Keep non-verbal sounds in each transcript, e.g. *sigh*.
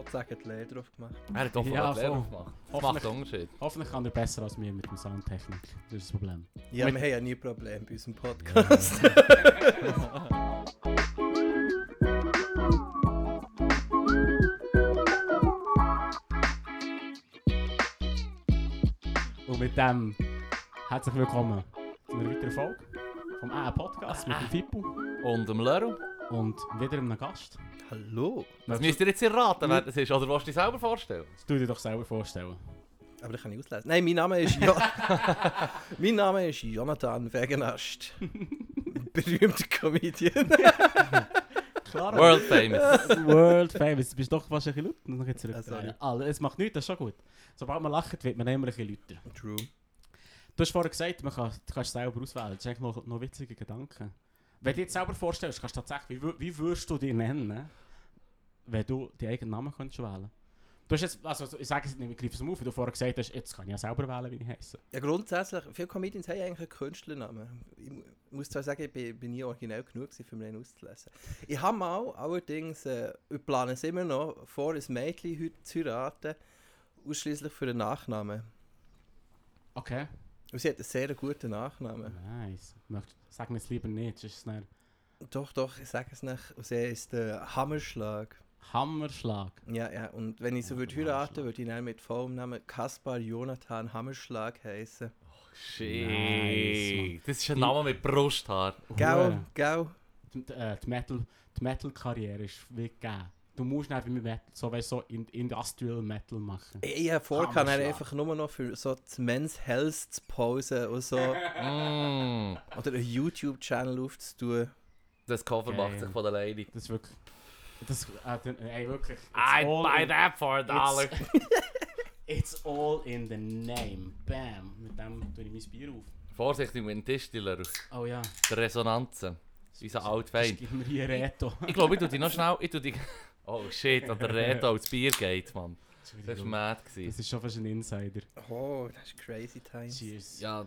sozusagen die Lehre drauf gemacht. Er hat offenbar Ja, die Lehre voll. gemacht. Das Hoffentlich- macht einen Unterschied. Hoffentlich kann er besser als mir mit dem Soundtechnik. Das ist das Problem. Ja, Mit- wir haben ja nie Probleme bei unserem Podcast. Und mit dem herzlich willkommen zu einer weiteren Folge vom A Podcast mit dem Fippo Und dem Leru? und wieder einem Gast. Hallo. Das müsst ihr jetzt erraten, wer das ist. Oder willst du dich selber vorstellen? Das tu dir doch selber vorstellen. Aber das kann ich auslesen. Nein, mein Name ist jo *laughs* Mein Name ist Jonathan Wegenast. *laughs* Berühmter Comedian. Klar. World famous. *laughs* World famous. Du bist doch fast ein bisschen laut. Noch jetzt Ah. Alle, es macht nichts, das ist schon gut. Sobald man lacht, wird man immer ein bisschen lauter. True. Du hast vorhin gesagt, man kann, du kannst selber auswählen. Das ist eigentlich noch, noch witzige Gedanken. Wenn du dir jetzt selber vorstellst, kannst du tatsächlich, wie, wie würdest du dich nennen, wenn du deinen eigenen Namen könntest wählen Du hast jetzt, also ich sage es nicht, ich greife es auf, wie du vorhin gesagt hast, jetzt kann ich ja selber wählen, wie ich heiße. Ja, grundsätzlich, viele Comedians haben eigentlich einen Künstlernamen. Ich mu- muss zwar sagen, ich bin, bin nie originell genug, gewesen, um ihn auszulesen. Ich habe mal allerdings, äh, wir planen es immer noch, vor, ein Mädchen heute zu heiraten, ausschließlich für den Nachnamen. Okay. Und sie hat einen sehr guten Nachnamen. Nice. Möcht, sag mir es lieber nicht, sonst ist es Doch, doch, ich sage es nicht. Und sie ist der Hammerschlag. Hammerschlag. Ja, ja, und wenn ich so Oh, würde heiraten, würde ich dann mit vollem Namen Kaspar Jonathan Hammerschlag heißen. Shit. Nice, das ist ein Name mit Brusthaar. Gau, gau. Die, äh, die Metal- die Metal-Karriere ist wie gegeben. Du musst nicht wie mit Metal, so, weißt, so in, Industrial Metal machen. Ich, ich habe vor, kann er einfach nur noch für so das Men's Health zu pausen und so. *laughs* Mm. Oder einen YouTube-Channel aufzutun. Das Cover Geil. macht sich von alleine. Das ist wirklich. Das, äh, den- ey, wirklich. it's I'd buy in- that for a dollar. *laughs* It's all in the name. Bam. Mit dem tue ich mein Bier auf. Vorsichtig mit dem Tisch, die Leru. Oh ja. Der Resonanzen. Unser alt Das Feind. gibt mir hier Reto. Ich glaube, ich tu dich noch schnell... Ich tu dich... Oh shit, an der Reto als Bier geht, Mann. Das war mad. Das gewesen. ist schon fast ein Insider. Oh, das ist crazy times. Cheers. Ja,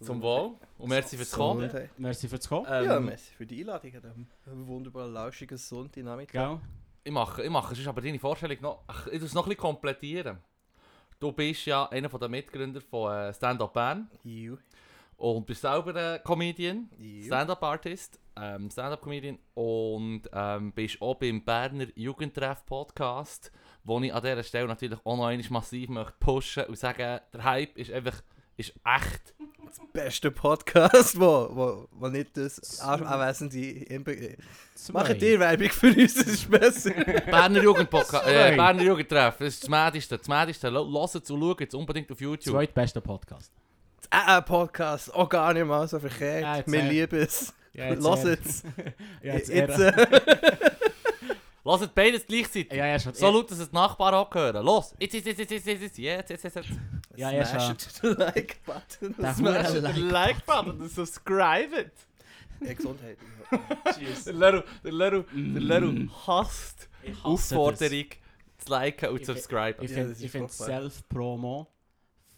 zum Wohl. Und merci fürs Kommen. Merci fürs Kommen. Ja, Ähm, merci für die Einladung an diesem wunderbaren, lauschigen Sonntagnachmittag. Gell? Ich mache, ich mache sonst aber deine Vorstellung noch... Ach, ich tu es noch ein bisschen komplettieren. Du bist ja einer der Mitgründer von äh, Stand Up Bern. You. Und bist selber ein Comedian. Stand-Up-Artist, ähm, Stand-Up-Comedian und ähm, bist auch beim Berner Jugendtreff-Podcast, wo ich an dieser Stelle natürlich auch noch einmal massiv möchte pushen und sagen, der Hype ist einfach ist echt. Beste Podcast, wo, wo, wo nicht das An- Anwesende inbe- Machen dir Werbung für uns, das ist besser. *laughs* Berner Jugendpodcast, äh. Berner Jugendtreff, das ist das Mädigste, das Mädigste. Hört es und schaut es unbedingt auf YouTube. Zweitbester Podcast. Äh, Podcast, auch gar nicht mal so verkehrt. Jetzt Wir lieben es. Ja, *laughs* Lass eher- es. *laughs* Ja, jetzt Jetzt, Hört *laughs* beides gleichzeitig. Ja, ja, schon. So laut, dass es Nachbarn auch hören. Los! Jetzt, jetzt, jetzt, jetzt, jetzt, jetzt, jetzt, jetzt, jetzt, jetzt, jetzt. Ja, ja, Smash schon. the Like-Button. Smash den Like-Button und subscribe it. Ja, Gesundheit. Cheers. Der Leru, der Leru, der Leru hasst Ich hasse Aufforderung zu liken und zu subscriben. Ich finde das ist ich find furchtbar. Self-Promo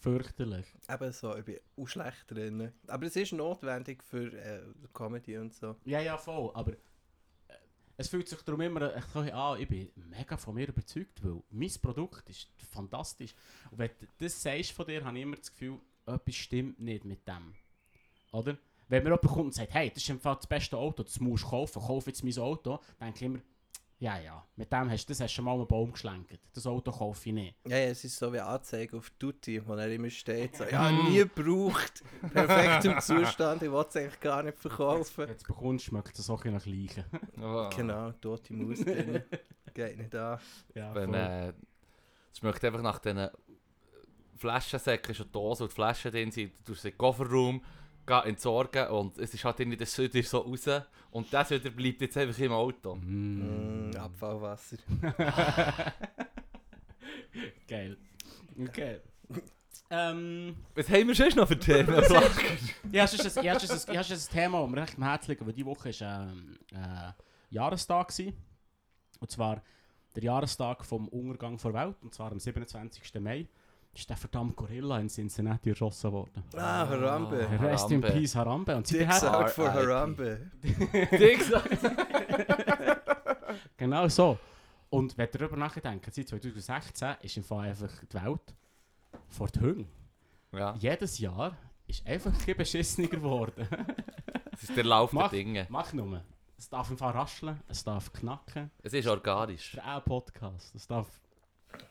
fürchterlich. Eben so, ich bin auch schlecht drin. Aber es ist notwendig für äh, Comedy und so. Ja, ja, voll. Aber äh, es fühlt sich darum immer echt so an, ich bin mega von mir überzeugt, weil mein Produkt ist fantastisch. Und wenn du das sagst von dir, habe ich immer das Gefühl, etwas stimmt nicht mit dem. Oder? Wenn mir jemand kommt und sagt, hey, das ist im Fall das beste Auto, das musst du kaufen, kauf jetzt mein Auto, dann denke ich immer, ja, ja, mit dem hast, das hast du schon mal einen Baum geschlenkt. Das Auto kaufe ich nicht. Ja, ja, es ist so wie Anzeige auf Tutti, wo er immer steht. So, ja, nie gebraucht. Perfekt im Zustand, ich will es eigentlich gar nicht verkaufen. Jetzt bekommst du, schmeckt das auch ein bisschen nach Leichen. Oh. *laughs* Genau, tote Maus drin. Geht nicht an. Ja, Wenn, voll. äh, es schmeckt einfach nach diesen Flaschensäcken, schon Dosen, wo die Flaschen drin sind. Du in den Kofferraum, geh entsorgen und es ist halt irgendwie der Süder so raus. Und der Süder bleibt jetzt einfach im Auto. Mm. Mm, Abfallwasser. *laughs* Geil. Okay. ähm, Was haben wir sonst noch für Themen? *laughs* ja, es ist ein, ja, es ist ein, ja, es ist ein Thema, das mir recht am Herzen liegt, weil diese Woche war ähm, äh, Jahrestag. Gewesen. Und zwar der Jahrestag vom Untergang der Welt, und zwar am 27. Mai. Ist der verdammte Gorilla in Cincinnati erschossen worden. Ah, Harambe. Rest in Harambe. Peace Harambe. Und sie Dicks hat, out for. Harambe. *laughs* Dings. *laughs* genau so. Und wenn ihr darüber nachdenkt, seit 2016 ist im Fall einfach die Welt vor die Hunde. Ja, Jedes Jahr ist einfach ein beschissener geworden. *laughs* das ist der Lauf Mach- der Dinge. Mach nur. Es darf im Fall rascheln, es darf knacken. Es ist organisch. Es ist auch ein Podcast. Es darf...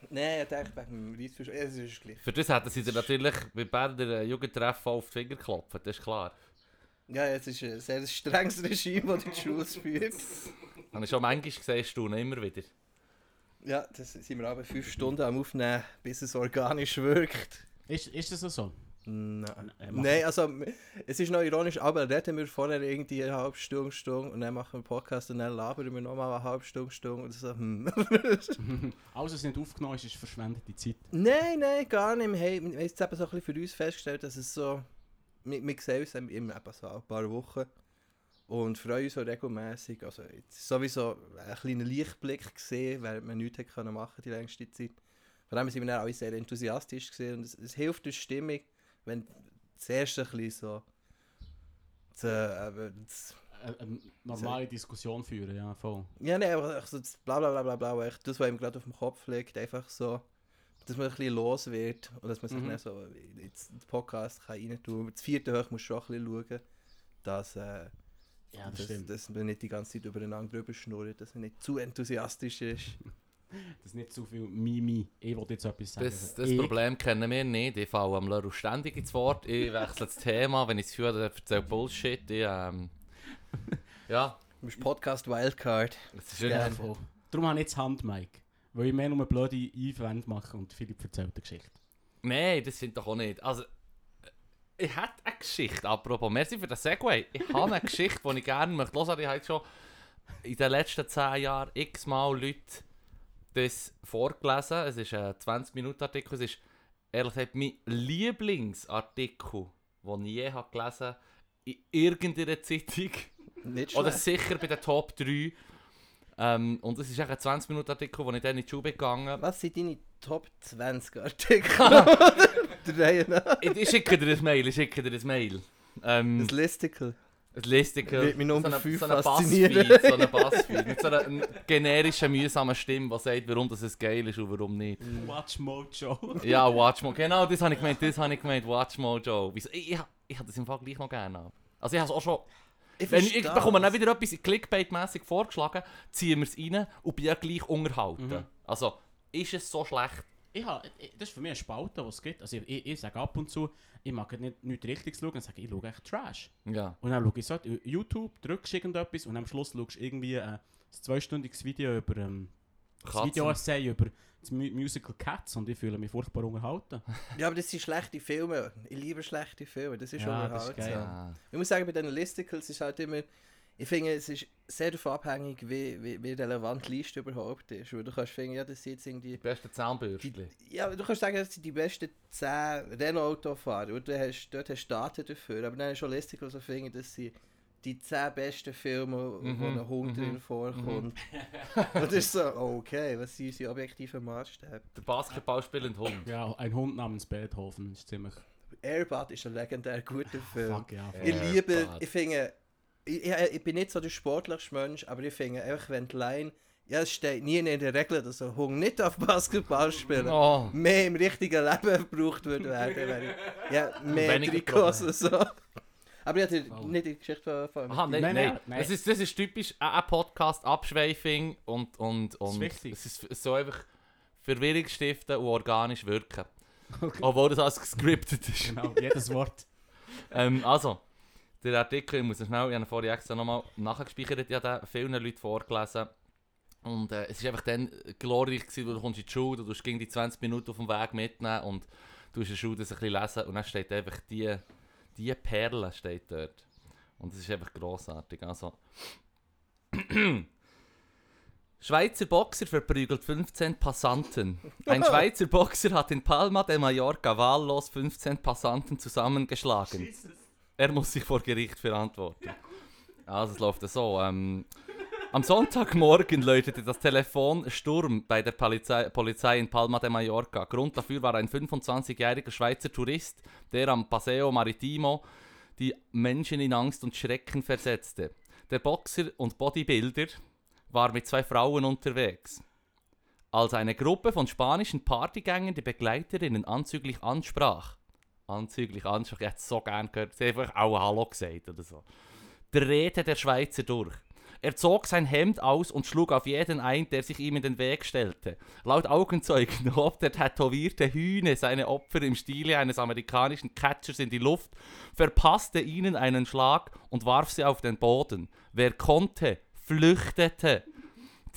Nein, ich denke wegen dem. Ja, es ist gleich. Für das hätten sie dir natürlich bei Berner äh, Jugendtreffen auf die Finger geklopft, das ist klar. Ja, es ist ein sehr strenges Regime, das die Schule führt. *laughs* Habe ich schon manchmal gesehen, staunen immer wieder. Ja, das sind wir aber fünf Stunden am Aufnehmen, bis es organisch wirkt. Ist, ist das so? Nein. Nein, also es ist noch ironisch, aber reden wir vorher irgendwie eine halbe Stunde, Stunde und dann machen wir einen Podcast und dann labern wir nochmal eine halbe Stunde, Stunde und so, hm. Alles, was nicht aufgenommen ist, ist verschwendete Zeit. nein, nein, gar nicht. Wir haben, jetzt eben so ein bisschen für uns festgestellt, dass es so, wir, wir sehen uns eben immer eben so ein paar Wochen und freuen uns so regelmäßig. Also sowieso ein kleiner Lichtblick gesehen, während wir nichts hätte machen die längste Zeit. Von dem sind wir dann alle sehr enthusiastisch gesehen und es, es hilft der Stimmung, wenn das erste ein bisschen so zu, eben, das, Eine, eine normale Diskussion führen, ja, voll. ja, nein, aber so das bla bla bla bla bla, echt das, was ihm gerade auf dem Kopf liegt, einfach so, dass man ein bisschen los wird und dass man sich Mhm. dann so ins ins Podcast kann rein tun. Das vierte Hoch muss schon ein bisschen schauen, dass, äh, Ja, das dass, dass man nicht die ganze Zeit übereinander drüber schnurrt, dass man nicht zu enthusiastisch ist. *laughs* *laughs* Das ist nicht zu viel Mimi. Ich wollte jetzt etwas sagen. Das, das ich, Problem kennen wir nicht. Ich falle am Leru ständig ins Wort. Ich wechsle das Thema, wenn ich das Gefühl habe, er erzählt Bullshit. Ich, ähm, *laughs* ja, Du bist Podcast Wildcard. es ist Ja. Darum habe ich jetzt Handmic. Weil ich mehr nur blöde Einwände mache und Philipp erzählt eine Geschichte. Nein, das sind doch auch nicht. Also, äh, ich hätte eine Geschichte, apropos. Merci für den Segway. Ich habe eine Geschichte, die ich gerne möchte hören. Ich habe schon in den letzten 10 Jahren x-mal Leute das vorgelesen. Es ist ein 20-Minuten-Artikel. Es ist ehrlich gesagt mein Lieblingsartikel, den ich je habe gelesen in irgendeiner Zeitung. Nicht Oder sicher bei den Top 3. Ähm, und es ist ein 20-Minuten-Artikel, wo ich dann in die Schule gegangen Was sind deine Top 20 Artikel? Nach. ich, schicke dir ein Mail, ich schicke dir ein Mail. Ähm, Das Listicle. Listicle. Wird mich Nummer so eine- fünf so eine faszinieren. Bassfeed, so eine Bassfeed. Mit so einer generischen, mühsamen Stimme, die sagt, warum das es geil ist und warum nicht. Watch Mojo. Ja, Watch Mojo. Genau, das habe ich gemeint, das habe ich gemeint, Watch Mojo. Ich, ich, ich habe das im Fall gleich noch gerne ab. Also ich habe es auch schon... Wenn ich, ich verstehe bekomme dann wieder etwas Clickbait-mässig vorgeschlagen, ziehen wir es rein und bin ja gleich unterhalten. Mhm. Also, ist es so schlecht? Ich habe, ich- das ist für mich eine Spalte, die es gibt. Also ich, ich, ich sage ab und zu, ich mag nicht, nicht richtig schauen, dann sage ich, ich schaue echt Trash. Ja. Und dann schaue ich so, YouTube, drückst irgendetwas und am Schluss schaust du irgendwie äh, ein zweistündiges Video über ähm, das. Video-Essay über das Mu Musical Cats und ich fühle mich furchtbar unterhalten. *laughs* Ja, aber das sind schlechte Filme. Ich liebe schlechte Filme. Das ist schon Ja, das ist unterhaltsam. geil. Ja. Ich muss sagen, bei den Listicles ist halt immer. Ich finde, es ist sehr davon abhängig, wie, wie, wie relevant die Liste überhaupt ist. Weil du kannst finden, ja, das sind jetzt irgendwie. Die besten Zahnbürstchen. Ja, du kannst sagen, das sind die besten 10 Renault-Autofahrer. Und du hast, dort hast du Daten dafür. Aber dann ist schon Listicles so finden, das sind die 10 besten Filme, Mhm, wo ein Hund mhm, drin vorkommt. *laughs* Und das ist so, okay, was sind unsere objektiven Maßstäbe? Der Basketball spielend Hund. *laughs* Ja, ein Hund namens Beethoven ist ziemlich... Airbud ist ein legendär guter Film. Fuck, ja. Ja. Ich liebe, Airbud. ich finde, ich, ich, bin nicht so der sportlichste Mensch, aber ich finde einfach, wenn die Line, ja, es steht nie in der Regel, dass ein Hund nicht auf Basketball spielen Oh. mehr im richtigen Leben gebraucht würde werden, wäre ich, ja, mehr Trikots und so. Aber ich hatte Oh. nicht die Geschichte von, Aha, nein, Nein, nein. nein, nein. Das, ist, das ist typisch ein ein Podcast, Abschweifung und, und, und wichtig. es ist so einfach Verwirrung stiften und organisch wirken. Okay. Obwohl das alles gescriptet ist. Genau, jedes Wort. *laughs* ähm, also, der Artikel, ich muss schnell, ich habe ihn vorhin extra nochmal nachgespeichert, ich habe den vielen Leuten vorgelesen. Und äh, es war einfach dann glorreich, gewesen, weil du kommst in die Schule, du gegen die 20 Minuten auf dem Weg mitnehmen und du hast in der Schule das ein bisschen lesen und dann steht einfach die, die Perle steht dort. Und das ist einfach grossartig. Also. *clears throat* Schweizer Boxer verprügelt 15 Passanten. Ein *laughs* Schweizer Boxer hat in Palma de Mallorca wahllos 15 Passanten zusammengeschlagen. Er muss sich vor Gericht verantworten. Also es läuft so. Ähm, am Sonntagmorgen läutete das Telefon Sturm bei der Polizei, Polizei in Palma de Mallorca. Grund dafür war ein 25-jähriger Schweizer Tourist, der am Paseo Maritimo die Menschen in Angst und Schrecken versetzte. Der Boxer und Bodybuilder war mit zwei Frauen unterwegs. als eine Gruppe von spanischen Partygängern die Begleiterinnen anzüglich ansprach. Anzüglich ansprach, ich hätte es so gern gehört. Sie haben einfach auch Hallo gesagt oder so. Drehte der Schweizer durch. Er zog sein Hemd aus und schlug auf jeden ein, der sich ihm in den Weg stellte. Laut Augenzeugen *laughs* hob der tätowierte Hühne seine Opfer im Stile eines amerikanischen Catchers in die Luft, verpasste ihnen einen Schlag und warf sie auf den Boden. Wer konnte, flüchtete.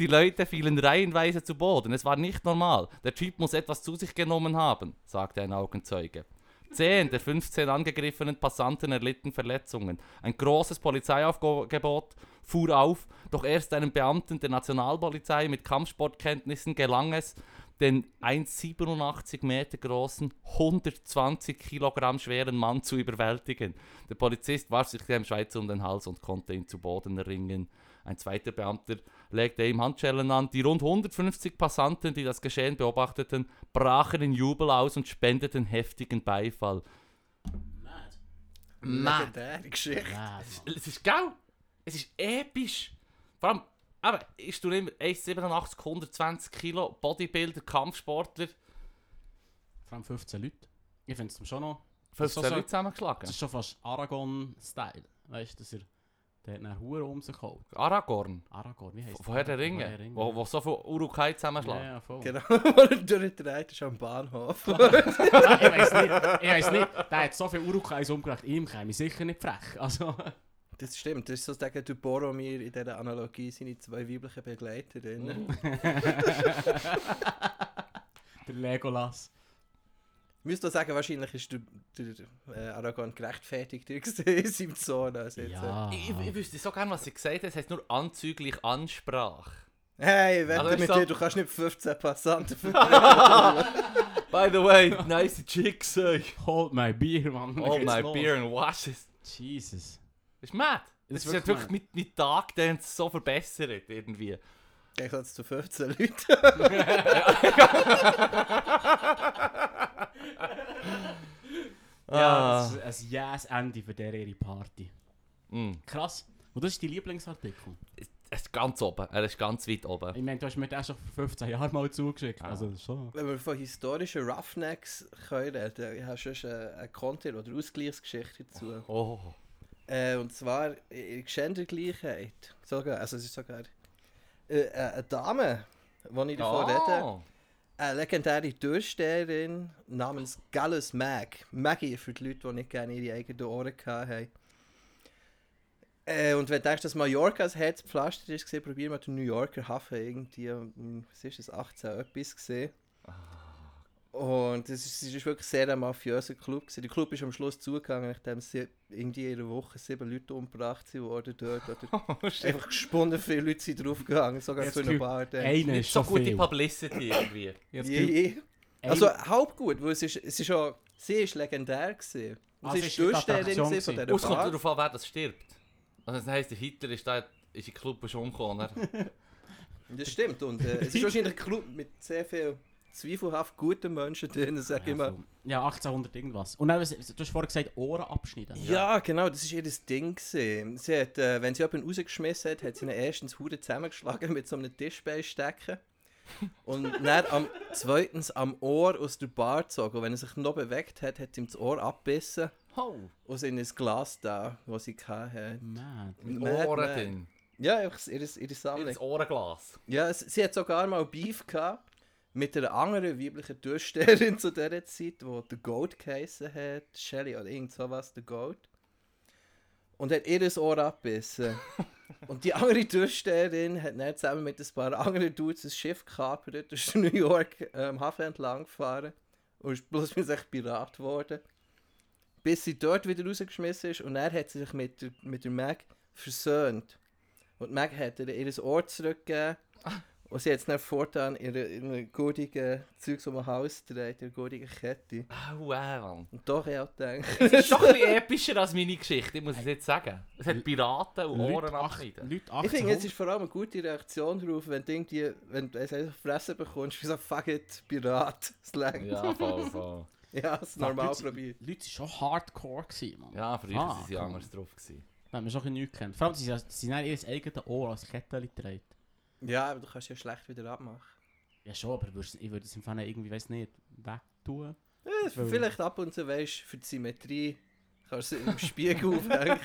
Die Leute fielen reihenweise zu Boden. Es war nicht normal. Der Typ muss etwas zu sich genommen haben, sagte ein Augenzeuge. Zehn der 15 angegriffenen Passanten erlitten Verletzungen. Ein großes Polizeiaufgebot fuhr auf, doch erst einem Beamten der Nationalpolizei mit Kampfsportkenntnissen gelang es, den 1,87 Meter großen, 120 Kilogramm schweren Mann zu überwältigen. Der Polizist warf sich dem Schweizer um den Hals und konnte ihn zu Boden ringen. Ein zweiter Beamter legte ihm Handschellen an. Die rund 150 Passanten, die das Geschehen beobachteten, brachen in Jubel aus und spendeten heftigen Beifall. Mad. Legendäre Geschichte. Mad, Mann. es ist geil. Es ist episch. Vor allem, aber ist du immer 1,87, 120 Kilo, Bodybuilder, Kampfsportler, Vor allem 15 Leute. Ich finde es schon noch... 15 so- so- Leute zusammengeschlagen. Das ist schon fast Aragon-Style. Weißt du, dass er... Der hat einen Huren um sich geholt. Aragorn. Aragorn, wie heisst Von Herr der Ringe. Wo, wo so viel Urukai zusammenschlagen. ja, voll. Genau, *laughs* wo er durchdreht ist am Bahnhof. *laughs* ich weiß nicht, ich weiss nicht, der hat so viele Urukais umgebracht, ihm käme ich sicher nicht frech. Also, Das stimmt, das ist sozusagen der Boromir in dieser Analogie seine zwei weiblichen Begleiterinnen. *laughs* der Legolas. Ich müsste sagen, wahrscheinlich ist der, der äh, Aragorn gerechtfertigter gewesen *laughs* in seinem Sohn als jetzt. Ja. Ich, ich wüsste so gerne, was sie gesagt hat. Es heißt nur anzüglich Ansprach. Hey, wette Also mit so- dir, du kannst nicht 15 Passanten *laughs* By the way, nice chicks, ey. Hold my beer, Oh geht's my los. beer and wash it. Jesus. Das ist mad. Das Das ist ist wirklich wirklich mit, mit Tag dann so verbessert irgendwie. Gegensatz zu 15 Leuten. Ja, Ah. das ist ein Yes-Ende für der ihre Party. Mm. Krass. Und das ist dein Lieblingsartikel? Er ist ganz oben. Er ist ganz weit oben. Ich meine, du hast mir den schon vor 15 Jahren mal zugeschickt. Ah. Also, das schon... Wenn wir von historischen Roughnecks können reden, ich habe schon eine, eine Konter- oder Ausgleichsgeschichte dazu. Oh. Äh, und zwar in Gendergleichheit. Sogar, also es ist sogar äh, äh, eine Dame, die ich davon rede. Oh. Eine legendäre Durchsteherin namens Gallus Mag. Maggie für die Leute, die nicht gerne ihre eigenen Ohren hatten. Äh, und wenn du denkst, dass Mallorca das Herzpflaster ist, war, probier mal den New Yorker Hafen irgendwie, um, was ist das, 18 etwas gesehen. Und es ist, es ist wirklich sehr ein mafiöser Club. Gewesen. Der Club ist am Schluss zugegangen, nachdem irgendwie in einer Woche sieben Leute umgebracht sind worden dort. Oder *laughs* Oh, einfach gesponnen viele Leute sind draufgegangen, sogar zu einer Bar. Nicht ist so gute viel. Publicity irgendwie. Je. Ein- Also halb gut, weil es ist, es ist auch, sie ist legendär gewesen. Und Ah, sie ist die gewesen von dieser Bar. darauf an, wer das stirbt. Also das heisst, der Hitler ist da ist in den Club schon umgekommen. Das stimmt. Und äh, es ist *laughs* wahrscheinlich ein Club mit sehr viel zweifelhaft guten Menschen drin, sag ich ja, mal. ja, 1800 irgendwas. Und dann, was- du hast vorher gesagt, Ohren abschneiden. Ja, genau, das ist ihr Ding gewesen. Sie hat, äh, wenn sie jemanden rausgeschmissen hat, hat sie ihn erstens Hude zusammengeschlagen mit so einem Tischbein stecken. Und *laughs* dann am zweitens am Ohr aus der Bar gezogen. Und wenn er sich noch bewegt hat, hat sie ihm das Ohr abbissen. Oh. Und in ein Glas da, das sie hatte. Mad. Mit Mad, Ohren mad. drin. Ja, einfach ihre, ihre Sammlung. Das Ohrenglas. Ja, es, sie hat sogar mal Beef gehabt mit einer anderen weiblichen Durchsteherin *laughs* zu dieser Zeit, die The Goat geheissen hat. Shelly oder irgend sowas, The Goat. Und hat ihr das Ohr abgebissen. *laughs* und die andere Durchsteherin hat dann zusammen mit ein paar anderen Dudes ein Schiff gekapert, ist in New York ähm, Hafen entlang gefahren und ist bloß wie sich Pirat geworden. Bis sie dort wieder rausgeschmissen ist und er hat sie sich mit der, mit der Meg versöhnt. Und Meg hat ihr ihr Ohr zurückgegeben. Und sie hat es dann fortan ihre, ihre goldigen Zeugs um ein Haus gedreht, ihre goldige Kette. Au, wow, Mann. Und doch, ich auch gedacht. *laughs* Das ist schon ein bisschen *laughs* epischer als meine Geschichte, ich muss es jetzt sagen. Es hat Piraten und Ohren. Leute Ich finde, es 1800. ist vor allem eine gute Reaktion darauf, wenn du irgendwie, wenn du es einfach Fressen bekommst, wie so fuck it, Pirat, *laughs* Slang. Ja, voll, voll. ja es Fuck, normal Leute- probiert. Leute waren schon hardcore, gewesen, Mann. Ja, früher Ah, waren sie cool. anders drauf. Gewesen. Haben wir schon ein bisschen nichts gekannt. Vor allem, sie, sie haben ihr eigenes Ohr als Kette getragen. Ja, aber du kannst ja schlecht wieder abmachen. Ja schon, aber ich würde es im Fall irgendwie, weiß nicht, wegtun. Ja, vielleicht ab und zu weißt für die Symmetrie kannst du es im Spiegel *laughs* aufhängen.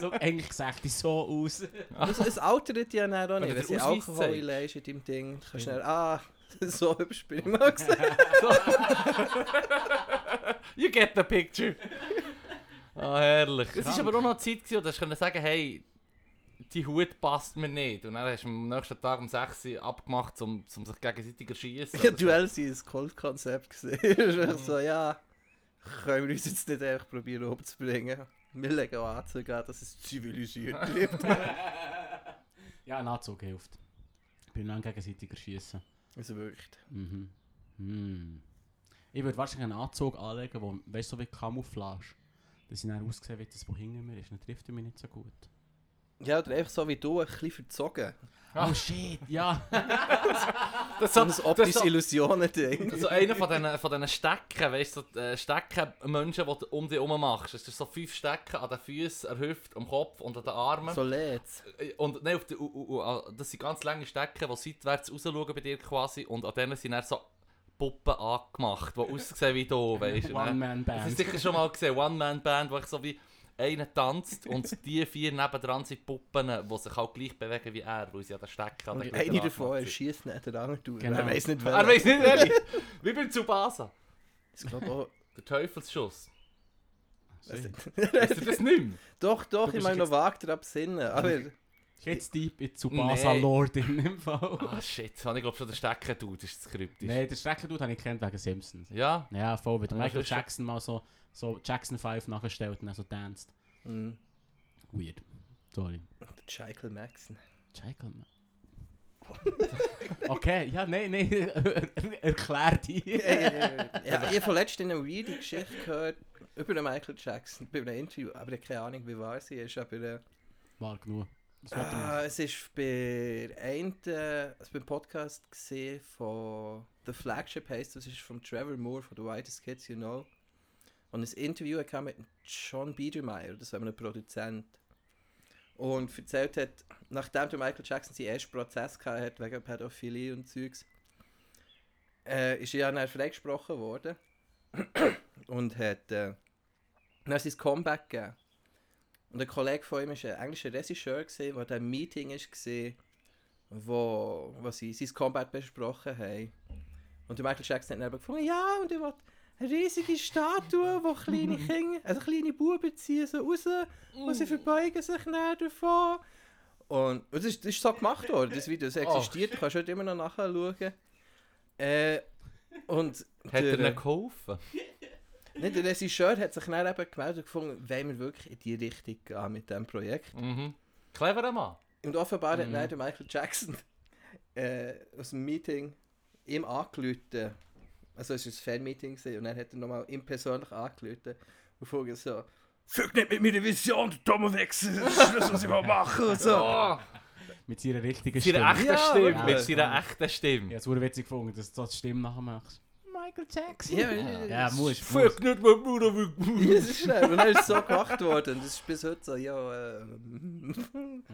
so, eigentlich sieht es so aus. *laughs* es, es altert ja dann auch nicht. du Wenn sie Alkohol einlegst in deinem Ding, kannst du dann, ah, *laughs* so hübsch bin ich mal gesehen. You get the picture. Ah, herrlich. Es war aber auch noch Zeit, gewesen, du hast können sagen hey, die Hut passt mir nicht. Und dann hast du am nächsten Tag um 6 Uhr abgemacht, um, um sich gegenseitig zu schießen. Ja, Duell sind ein Cold-Konzept gesehen. *laughs* Es ist so, ja, können wir uns jetzt nicht einfach probieren umzubringen. Wir legen auch Anzug an, dass es zivilisiert *laughs* bleibt. ja, ein Anzug hilft. Ich bin dann gegenseitiger Schießen. also wirklich. Mhm. Hm. Ich würde wahrscheinlich einen Anzug anlegen, wo, weißt du, so wie Camouflage. Dass ich dann aussehe, wie das, wo hinter mir ist. Dann trifft er mich nicht so gut. Ja, oder einfach so wie du, ein bisschen verzogen. Ah. Oh shit, ja. *laughs* Das So ist ein so, das optisches ist so, Illusionen-Ding. so einer von diesen, von diesen Stecken, weißt du, so, äh, Stecken-Menschen, die du um dich herum machst. Es sind so fünf Stecken an den Füßen, an der Hüfte, am Kopf und an den Armen. So lädt's. Äh, Und nein, auf u, ah, das sind ganz lange Stecken, die seitwärts rausschauen bei dir quasi. Und an denen sind dann so Puppen angemacht, die aussehen wie du, weißt du. ne? Das ist One-Man-Band. sicher schon mal gesehen, One-Man-Band, wo ich so wie einer tanzt und die vier nebendran sind Puppen, die sich auch gleich bewegen wie er, weil sie an den Stecken an Und den eine Gliedern davon sind. schießt nicht der andere durch. Genau. Er weiß nicht, Er weiß nicht, welche. Wie beim Tsubasa. Ich glaube auch. Der Teufelsschuss. Weißt du das nicht mehr? *laughs* doch, doch, ich meine noch jetzt- vage daran besinnen. Aber Jetzt deep in Tsubasa Nee. Lord in dem Fall. Ah shit, habe ich glaube schon den Stecken tut, ist das kryptisch. Nein, den Schrecken-Dude habe ich kennt wegen Simpsons. Ja? Ja, voll, wie der Michael Jackson mal so, so Jackson 5 nachgestellt und dann so danced. mh, Weird. Sorry. Michael Maxon. Michael. okay, ja, nein, nein, *laughs* erklär die. ja, ich habe von letztem eine weirde Geschichte gehört über den Michael Jackson bei einem Interview, aber ich habe keine Ahnung, wie wahr sie ist. Aber äh, War genug. Ah, es ist bei einem, also beim Podcast gesehen von The Flagship heisst, das ist von Trevor Moore von The Whitest Kids You Know. Und ein Interview kam mit John Biedermeier, das war ein Produzent. Und erzählt hat, nachdem der Michael Jackson seinen ersten Prozess gehabt hat wegen Pädophilie und Zeugs, äh, ist er dann freigesprochen worden *clears throat* und hat äh, dann sein Comeback gegeben. Und ein Kollege von ihm war ein englischer Regisseur, der in einem Meeting war, wo, wo sie sein Comeback besprochen haben. Und der Michael Jackson hat dann gefunden, ja, und er will eine riesige Statue, wo kleine Kinder, also kleine Buben ziehen so raus und sie verbeugen sich dann davon. Und, das, ist, das ist so gemacht worden, das Video, das existiert, du kannst heute immer noch nachschauen. Äh, und Hat er der- ihnen geholfen? nicht, der Regisseur hat sich dann eben gemeldet und gefunden, wollen wir wirklich in die Richtung gehen mit diesem Projekt. Mhm. Cleverer Mann. Und offenbar hat Mhm. dann der Michael Jackson äh, aus dem Meeting ihm angerufen. Also es war ein Fan-Meeting gewesen, und dann hat er nochmal ihm persönlich angerufen und fragt so «Füg nicht mit meiner Vision, der Tomo wechseln, *laughs* das ist das, was ich mal machen!» und so. Oh, Mit seiner richtigen mit seiner Stimme. echten Ja, Stimme. wirklich. Mit seiner echten Stimme. Ich habe es witzig gefunden, dass du so die Stimme nachmachst. Michael Jackson. Ja, ja, ja, muss. Fuck nicht, mein Bruder. Ja, das ist schnell. Und dann ist es so gemacht worden. Das ist bis heute so, ja, äh,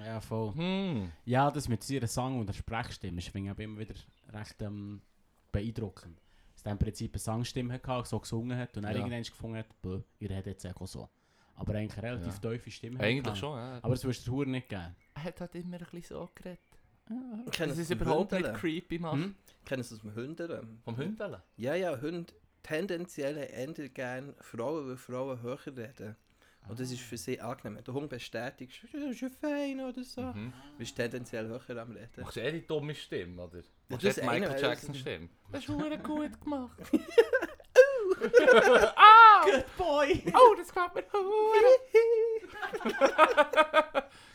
Ja, voll. Hm. Ja, das mit ihrer Sang- und der Sprechstimme ist finde ich aber immer wieder recht ähm, beeindruckend. Er im Prinzip eine Sangstimme hatte, so gesungen hat und dann Ja. irgendwann gefunden hat, «Bö, ihr redet jetzt auch so. Aber eigentlich eine relativ tiefe Stimme. Eigentlich gehabt. schon, ja. Aber das wirst du Huren nicht geben. Er hat halt immer ein bisschen so geredet. Kennen Das Sie ist vom überhaupt nicht Hündeln? creepy, Mann. Hm? Kennen Sie es aus dem Hündern? Vom Hündeln? Ja, ja, Hunde tendenziell ändern gerne Frauen, weil Frauen höher reden. Und das ist für sie angenehm. Wenn der Hund bestätigt, das ist ja fein oder so. Mhm. bist du tendenziell höher am Reden. Machst du eh die dumme Stimme, oder? Das eine, Michael Jackson das- Stimme? Das ist verdammt gut gemacht. *laughs* Good boy! Oh, das gefällt mir verdammt.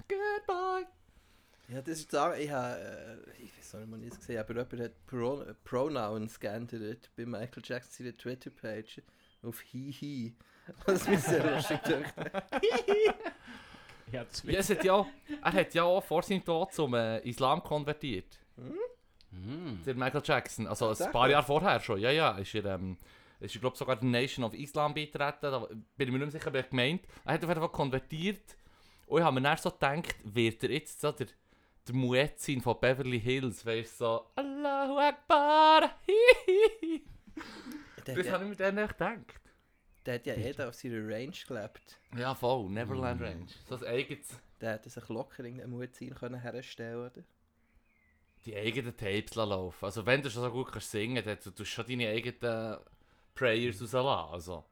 Good boy. Ja, das ist sagen, ich habe, äh, ich weiß nicht, man es gesehen aber jemand hat Pro Pronouns geändert bei Michael Jackson seiner Twitter-Page auf Hihi. Was mich sehr lustig gedacht. Ja, das Ja, es hat ja, er hat ja auch vor seinem Tod zum äh, Islam konvertiert. Mm. Der Michael Jackson. Also ein paar Jahre vorher schon. Ja, ja. Ist er, ähm, ist er glaube sogar der Nation of Islam beitreten. Da bin ich mir nicht mehr sicher, aber er hat gemeint. Er hat auf jeden Fall konvertiert. Und ich habe mir dann so gedacht, wird er jetzt so der, der Muezzin von Beverly Hills, weißt du, so Allahu Akbar, hihihi. *laughs* Der, Das habe ich mir dann nicht gedacht. der hat ja jeder auf seiner Range gelebt. Ja, voll, Neverland Range. So ein eigenes, Der hätte sich locker in den Mut sein können herstellen, oder? Die eigenen Tapes laufen. Also wenn du schon so gut kannst singen, dann tust du schon deine eigenen Prayers rauslassen. Also,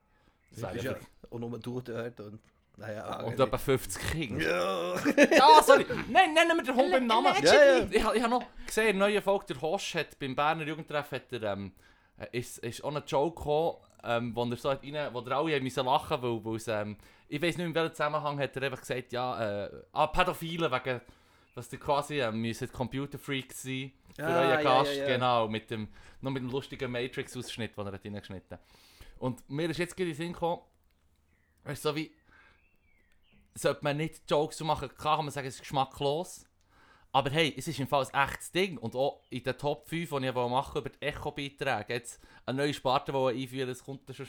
das wäre Ist ja, ja und nur du dort und... Naja, Und etwa 50 Kinder. Ja! Ah, sorry. Nein, nennen wir den Hund beim Namen. Ja, ja. Ich, ich habe noch gesehen, in der neuen Folge, der Hosch hat beim Berner Jugendtreff hat er, ähm, äh, ist, ist auch ein Joke gekommen, ähm, wo er so hat rein, wo der alle müssen lachen weil, weil es, ähm, ich weiß nicht in welchem Zusammenhang hat er einfach gesagt, ja, äh, ah, Pädophile wegen, dass die quasi ähm, müssen Computerfreaks sein für Ah, euren ja, Gast, ja, ja. genau, mit dem, noch mit dem lustigen Matrix-Ausschnitt, den er hat reingeschnitten hat. Und mir ist jetzt gerade in den Sinn gekommen, weißt du, so wie, sollte man nicht Jokes machen, klar kann man sagen, es ist geschmacklos. Aber hey, es ist im Fall ein echtes Ding. Und auch in den Top 5, die ich machen über die Echo-Beiträge, jetzt eine neue Sparte die einführen, das kommt schon,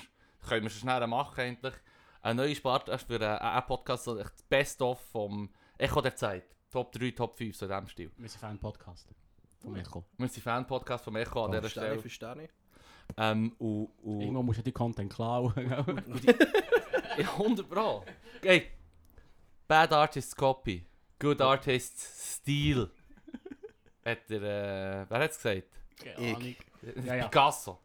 können wir schon schnell machen eigentlich. Eine neue Sparte für einen einen Podcast, das Best-of vom Echo der Zeit. Top 3, Top 5, so in diesem Stil. Wir sind Fan-Podcast. Vom Echo. Wir sind Fan-Podcast vom Echo an dieser Stelle. verstehe ich. Ähm, und, und, Irgendwo musst du die Content klauen. *laughs* Ja, 100 Pro. Hey, Bad Artists Copy, Good Artists Steal. Hat er, äh, wer hat es gesagt? Keine Ahnung. Ja, ja. Picasso.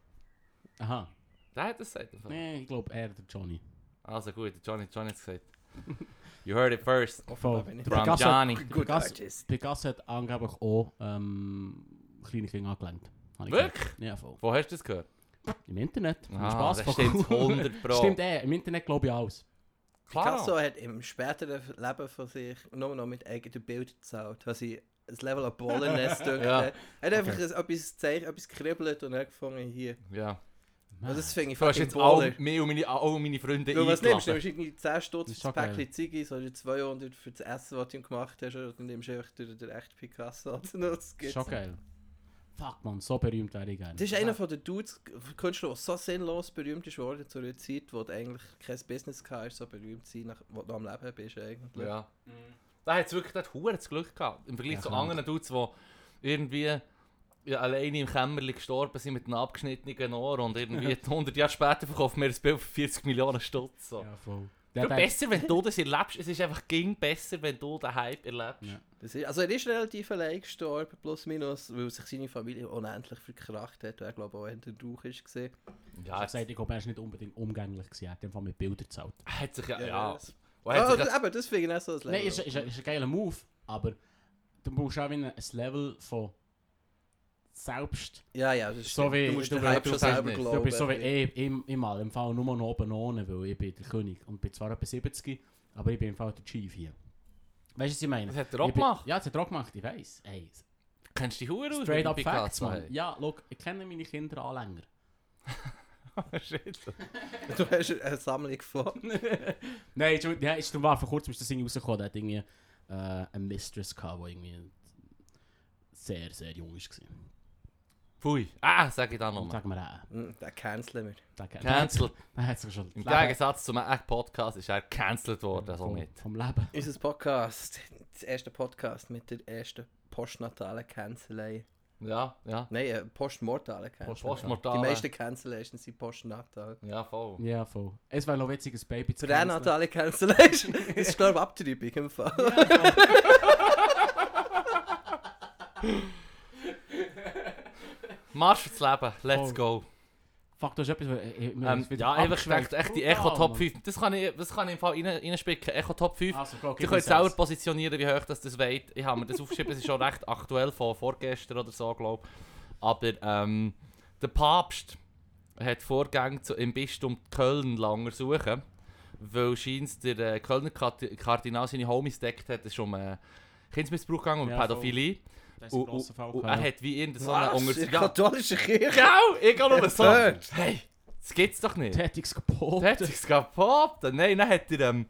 Aha. Der hat es gesagt. Nee, ich glaube eher der Johnny. Also gut, Johnny, Johnny hat es gesagt. *laughs* You heard it first. Offenbar bin ich From Picasso- Johnny. Good Picasso- artist. Picasso hat angeblich auch ähm, kleine Kinder angelenkt. Habe ich Wirklich? gehört. Ja, voll. Wo hast du das gehört? Im Internet. Ah, Spaß. das stimmt 100 Pro. Stimmt eh, im Internet glaube ich alles. Picasso hat im späteren Leben von sich nur noch mit eigenen Bildern gezahlt, was ich ein Level an Bollenness *laughs* dünkt. Ja. Er hat einfach ein- etwas gezeigt, etwas gekribbelt und hat gefangen hier. Ja. Also das finde ich Du hast jetzt all, mich und meine, all meine Freunde Du, was nimmst du? Nimmst irgendwie 10 Stutz für das Päckchen Ziggis oder 200 für das Essen, was du ihm gemacht hast, oder dann nimmst du einfach den, den echten Picasso. Also, *laughs* das gibt's Schon nicht. geil. Fuck man, so berühmt wäre ich gerne. Das ist einer von den Dudes, Künstler, der so sinnlos berühmt ist worden zu einer Zeit, wo du eigentlich kein Business hast, so berühmt zu sein, wo du am Leben bist eigentlich. Ja. Da hat es wirklich dort hure das Glück gehabt. Im Vergleich Ja, zu anderen Dudes, die irgendwie ja, alleine im Kämmerli gestorben sind mit einem abgeschnittenen Ohr und irgendwie 100 Jahre später verkauft mir ein Bild für 40 Millionen Stutz. So. Ja, voll. Ja, Der, besser, wenn du das erlebst. Es ist einfach ging besser, wenn du den Hype erlebst. Ja. Das ist, also er ist relativ allein gestorben, plus minus, weil sich seine Familie unendlich verkracht hat, er glaube auch hinter dem Rauch ist gesehen. ich Ja, es gesagt, ich glaube, er ist nicht unbedingt umgänglich gewesen. Er hat einfach mit Bildern gezahlt. hat sich ja... ja. das- er Ah, hat sich ja aber das finde ich auch so ein Level. Nein, ist, ist, ist ein geiler Move, aber du brauchst auch wieder ein Level von selbst. ja, ja, das So wie- du musst du den Hype schon selber glauben. Du bist so wie ich, ich, ich mal im Fall nur noch oben ohne, weil ich bin der König und bin zwar etwa 70, aber ich bin im Fall der Chief hier. Weißt du, was ich meine? Das hat er auch Ich bin- gemacht. Ja, das hat er auch gemacht, ich weiß. Hey, Kennst du die Hure aus? straight up Facts, man. Ja, look, ich kenne meine Kinder auch länger. Hey. *laughs* Shit. Du hast eine Sammlung von. *laughs* Nein, ist, ja, ist, war vor kurzem ist das irgendwie rausgekommen, der hat irgendwie äh, eine Mistress gehabt, die irgendwie sehr, sehr jung war. Pfui. Ah, sag ich da nochmal. Sag mir auch. Hm, Den canceln wir. Cancelled. *laughs* Der hat sich schon Im das Leben- Gegensatz zum echt Podcast ist er cancelled worden, vom, somit. vom Leben. Unser Podcast, das erste Podcast mit der ersten postnatalen Cancelei. Ja, ja. Nein, äh, postmortale Cancelei. Postmortale. Die meisten Cancellations sind postnatal. Ja, voll. Ja, voll. Es wäre noch witziges Baby zu Pränatale Cancellation *laughs* *laughs* ist, glaube ich, Abtreibung im Fall. Marsch fürs Leben, let's Voll. go. Fuck, du hast etwas... äh, äh, wir Ähm, ja, einfach gedacht, echt die Echo Top Mann. 5. Das kann ich, das kann ich im Fall rein, reinspicken. Echo Top 5. Also, go, Sie können selber positionieren, wie hoch das das weht. Ich habe mir das aufgeschrieben, das ist schon recht aktuell von vorgestern oder so, glaube ich. Aber ähm, der Papst hat Vorgänge zu, im Bistum Köln lange suchen, weil scheint der äh, Kölner Kardinal seine Homies deckt hat, es ist um äh, Kindsmissbrauch gegangen, um Ja, voll. Das ist ein grosser Fall. und er ja. hat wie irgendeine so eine Was? unter... In der Ja, katholischen Kirche? genau! Ich gehe nur so... Empört. Hey, das gibt's doch nicht. Tätiges Gebot. Der hat sich's gepoppt. Nein, dann hat er ähm,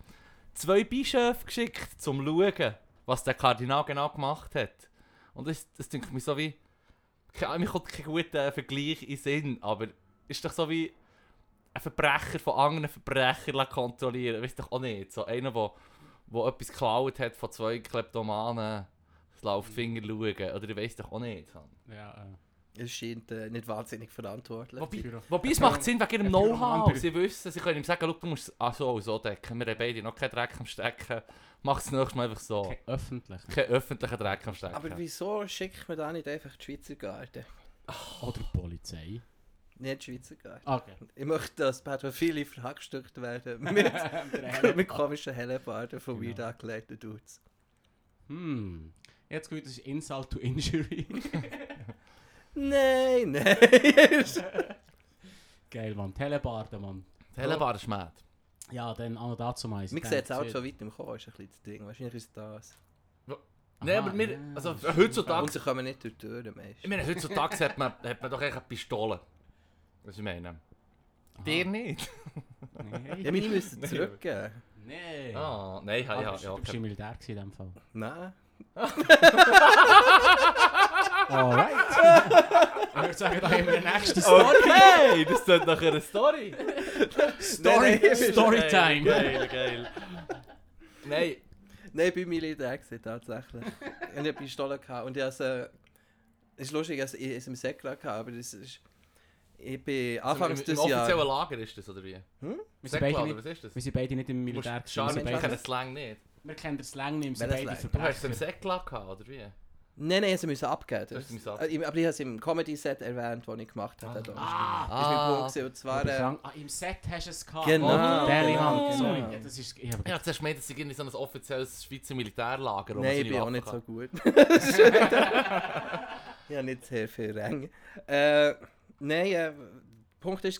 zwei Bischöfe geschickt, um zu schauen, was der Kardinal genau gemacht hat. Und das, das denke ich mir so wie... Keine- Mir kommt kein guter Vergleich in den Sinn, aber ist doch so wie ein Verbrecher von anderen Verbrechern lassen kontrollieren. Weißt doch auch nicht. So einer, der wo, wo etwas geklaut hat von zwei Kleptomanen. Das Lauffinger schauen. Oder ich weiß doch auch nicht. Ja, äh. Es scheint äh, nicht wahnsinnig verantwortlich. Wobei, wobei es macht Sinn wegen ihrem Know-how. Sie wissen, sie können ihm sagen, «Schau, du musst es ah, so und so decken. Wir haben beide noch keinen Dreck am Stecken. Mach es nächstes Mal einfach so. Kein öffentlich. Kein öffentlichen Dreck am Stecken. Aber wieso schickt man da nicht einfach die Schweizer Garde? Oder die Polizei. Nicht die Schweizer Garde. Okay. Ich möchte, dass Pädophile verhackstückt werden *laughs* mit, *laughs* mit komischen Hellebarden von Genau. weird angelegten Dudes. Hm. Jetzt das ist Insult to Injury. *laughs* Nein, nein. *laughs* Geil, Mann. Telebarden, Mann. Hellebar ist mad. Ja, dann an dazu mal. Man sieht es auch so weit im Kommen, ist ein bisschen das Ding. Wahrscheinlich ist es das. Nein, aber wir, also heutzutage, Und sie kommen nicht durch die Türen meist. ich meine, heutzutage hat man, hat man doch echt eine Pistole. Was ich meine. Der nicht. Ja, meine müssen zurückgeben. Nein. Ah, nein, ja, Ah, ja, du okay. im Militär in dem Fall. Nein. Alright. ich würde sagen, da haben wir eine nächste Story. Okay, das tut nach einer Story. Story, nein, Storytime. Geil, geil. Nein, Nein, ich war Militär gewesen, tatsächlich. ich hatte eine Pistole gehabt und ich hatte es ist lustig, dass ich es im Säckler hatte, aber das ist... Ich bin anfangs im, im des offiziellen Jahres... Lager ist das, oder wie? Wir sind, beide oder nicht, was ist das? wir sind beide nicht im Militär. Mensch, ich kenne den Slang nicht. Wir kennen den Slang nicht, sind beide Slang? Du hast es im Verbrecher. Säckler gehabt, oder wie? Nein, nein, sie müssen abgeben. Das, sie müssen äh, aber ich habe es im Comedy-Set erwähnt, das ich gemacht habe. da. Ah, Das ist mein Punkt. gewesen, Und zwar... Äh, ah, im Set hast du es gehabt. Genau, Oh, genau, Hand, sorry. genau. Ja, das ist, ich habe Ja, zuerst meinte es irgendwie so ein offizielles Schweizer Militärlager. Nein, ich bin auch nicht kann. so gut. *laughs* ich habe nicht sehr viel Ränge. Äh, nein, äh, der Punkt war, ich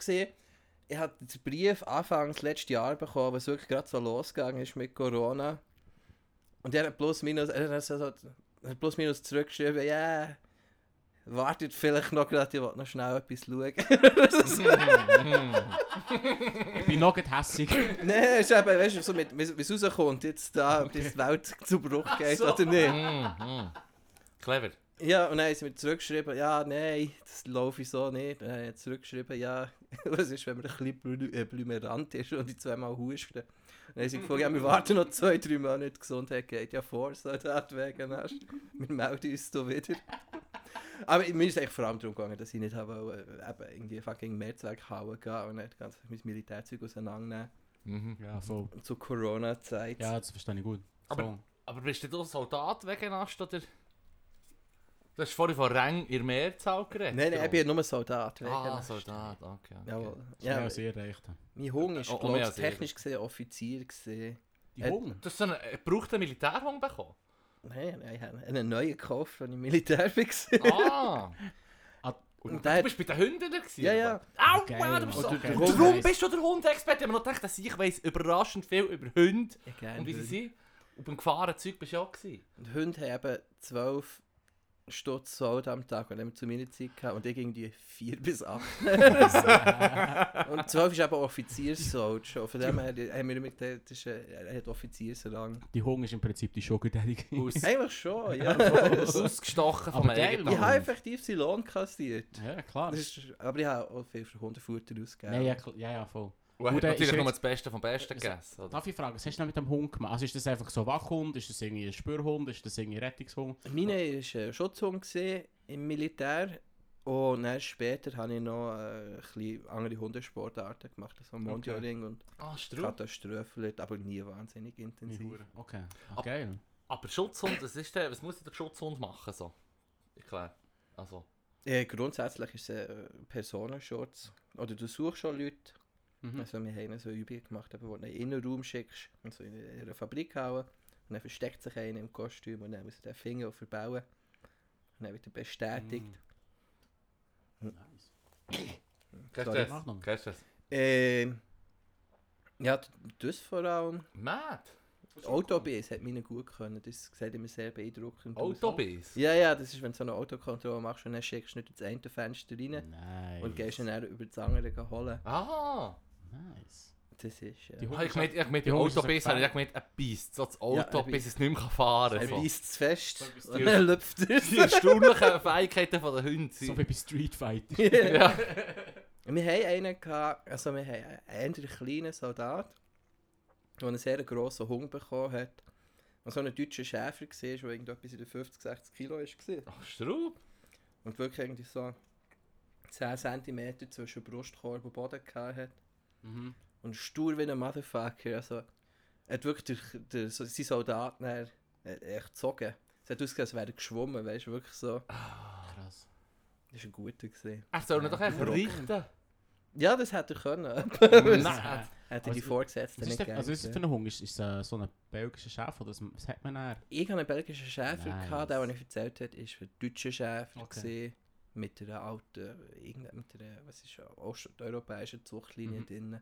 habe den Brief Anfangs letzten Jahr bekommen, was wirklich gerade so losgegangen ist mit Corona. Und er hat plus minus, er hat so, hat plus minus zurückgeschrieben, ja, wartet vielleicht noch gerade, ich will noch schnell etwas schauen. *laughs* Ich bin noch nicht hässig. Nein, es ist eben, weißt du, so mit, wie es rauskommt, jetzt da, ob die Welt zu Bruch geht so. oder nicht. Mm, mm. Clever. Ja, und dann haben sie mir zurückgeschrieben, ja, nein, das laufe ich so nicht. Und dann haben sie zurückgeschrieben, ja, *laughs* was ist, wenn man ein bisschen äh, blümerant ist und die zweimal husten. Dann haben sie gefragt, ja, wir warten noch zwei, drei Monate, die Gesundheit geht ja vor, Soldat wegen hast. Wir melden uns da wieder. Aber mir ist eigentlich vor allem darum gegangen, dass ich nicht habe, äh, eben irgendwie fucking Mehrzweck hauen gehen und nicht ganz mein Militärzeug auseinandernehmen. Mhm. Ja, voll. Zu Corona-Zeit. Ja, das verstehe ich gut. Aber- So. Aber bist du Soldat wegen Ast, oder? Du hast vorhin von Rang in Mehrzahl geredet. Nein, nein, ich bin nur Soldat. Ah. Soldat, okay. okay. Jawohl. Ja, ihr erreicht habt. mein Hunger ist, Oh, oh, ich, technisch gesehen Offizier gesehen. Die Äh, Hunger? Du hast so einen äh, gebrauchten Militärhund bekommen? Nein, nein, ich habe einen neuen gekauft, als ich Militär war. Ah! *laughs* Ah, Und Du bist bei den Hunden da gewesen? Ja, ja. Au, wow, du bist so... Und du- du- Warum Nice. bist du der Hundexperte? Ich habe mir noch gedacht, dass ich weiss überraschend viel über Hunde und wie sie sind. Und beim Gefahrenzeug bist du auch gewesen. Und Hunde haben eben 12 Stutz Sold am Tag, und haben zu meiner Zeit gehabt, und ich irgendwie 4 bis 8. *laughs* und 12 ist eben Offizierssold schon. Von dem her haben wir mit der, das ist, ein- er hat Offiziersrang. Die Hunger ist im Prinzip die. Aus, Eigentlich schon, *laughs* ja. ausgestochen Aber vom Mann. ich habe effektiv seinen Lohn kassiert. Ja, klar. Ist, aber ich habe auch viel für Hundefutter ausgegeben. Nein, ja, ja, voll. Und hat Und, äh, natürlich nur das Beste vom Besten Ist- gegessen. Oder? Darf ich fragen, was hast du denn mit dem Hund gemacht? Also ist das einfach so ein Wachhund? Ist das irgendwie ein Spürhund? Ist das irgendwie ein Rettungshund? Meine war ein Schutzhund gewesen im Militär. Und dann später habe ich noch äh, ein bisschen andere Hundesportarten gemacht, also Monitoring und Ah. Katastrophen, aber nie wahnsinnig intensiv. Okay. Ah, Ab- geil. Aber Schutzhund, was, ist der, was muss der Schutzhund machen? So? Ich klar. Also, Äh, grundsätzlich ist es äh, Personenschutz. Oder du suchst schon Leute. Mhm. Also wir haben so Übungen gemacht, eben, wo du in einen Innenraum schickst, also in eine Fabrik hauen. Und dann versteckt sich einer im Kostüm und dann muss er den Finger verbauen. Und dann wird er bestätigt. Mm. Nice. kennst du das? Mach noch. Kennst du das? Ähm, ja, das vor allem. Mad. Autobs hat mir gut können, das sieht immer sehr beeindruckend aus. Autobis. Ja, ja, das ist, wenn du so eine Autokontrolle machst und dann schickst du nicht ins eine Fenster rein Nice. und gehst dann über das andere holen. Ah. Nice. Das ist... Äh, Die ich meinte, ich meinte, Die die Hunde sind Autobis so habe ich gemeint, ein Biest. So das Auto, Ja, ein bis es nicht mehr kann fahren kann. beißt es fest So und dann lüpft Die er. erstaunlichen Fähigkeiten der Hunde So wie bei Street Fighter. ja. Wir haben einen gehabt, also wir haben einen kleinen Soldat, der einen sehr grossen Hund bekommen hat, Und so ein deutscher Schäfer gesehen, der irgendetwas in den 50, 60 Kilo ist. gewesen. Ach, Straub. Und wirklich irgendwie so 10 cm zwischen Brustkorb und Boden gehabt hat. Mhm. Und stur wie ein Motherfucker. Also, er hat wirklich durch, durch so, seine Soldaten dann, äh, echt gezogen. Es hat ausgesehen, als wäre er geschwommen, weißt du, wirklich so. Krass. Das war ein guter gesehen. Er soll ihn doch Verrückt. richten. Ja, das hätte er können. Nein. *laughs* Hätte die Also, Vorgesetzten Was nicht ist, der, also, was ist das für ein Hund? Ist, ist äh, so ein belgischer Chef oder was, hat man da? Ich hatte einen belgischen Schäfer, Nice. gehabt, der, den ich erzählt habe, ist ein deutscher Schäfer. Okay. gewesen, Mit einer alten, mit einer, was ist ja, osteuropäischen Zuchtlinie Mhm. drin.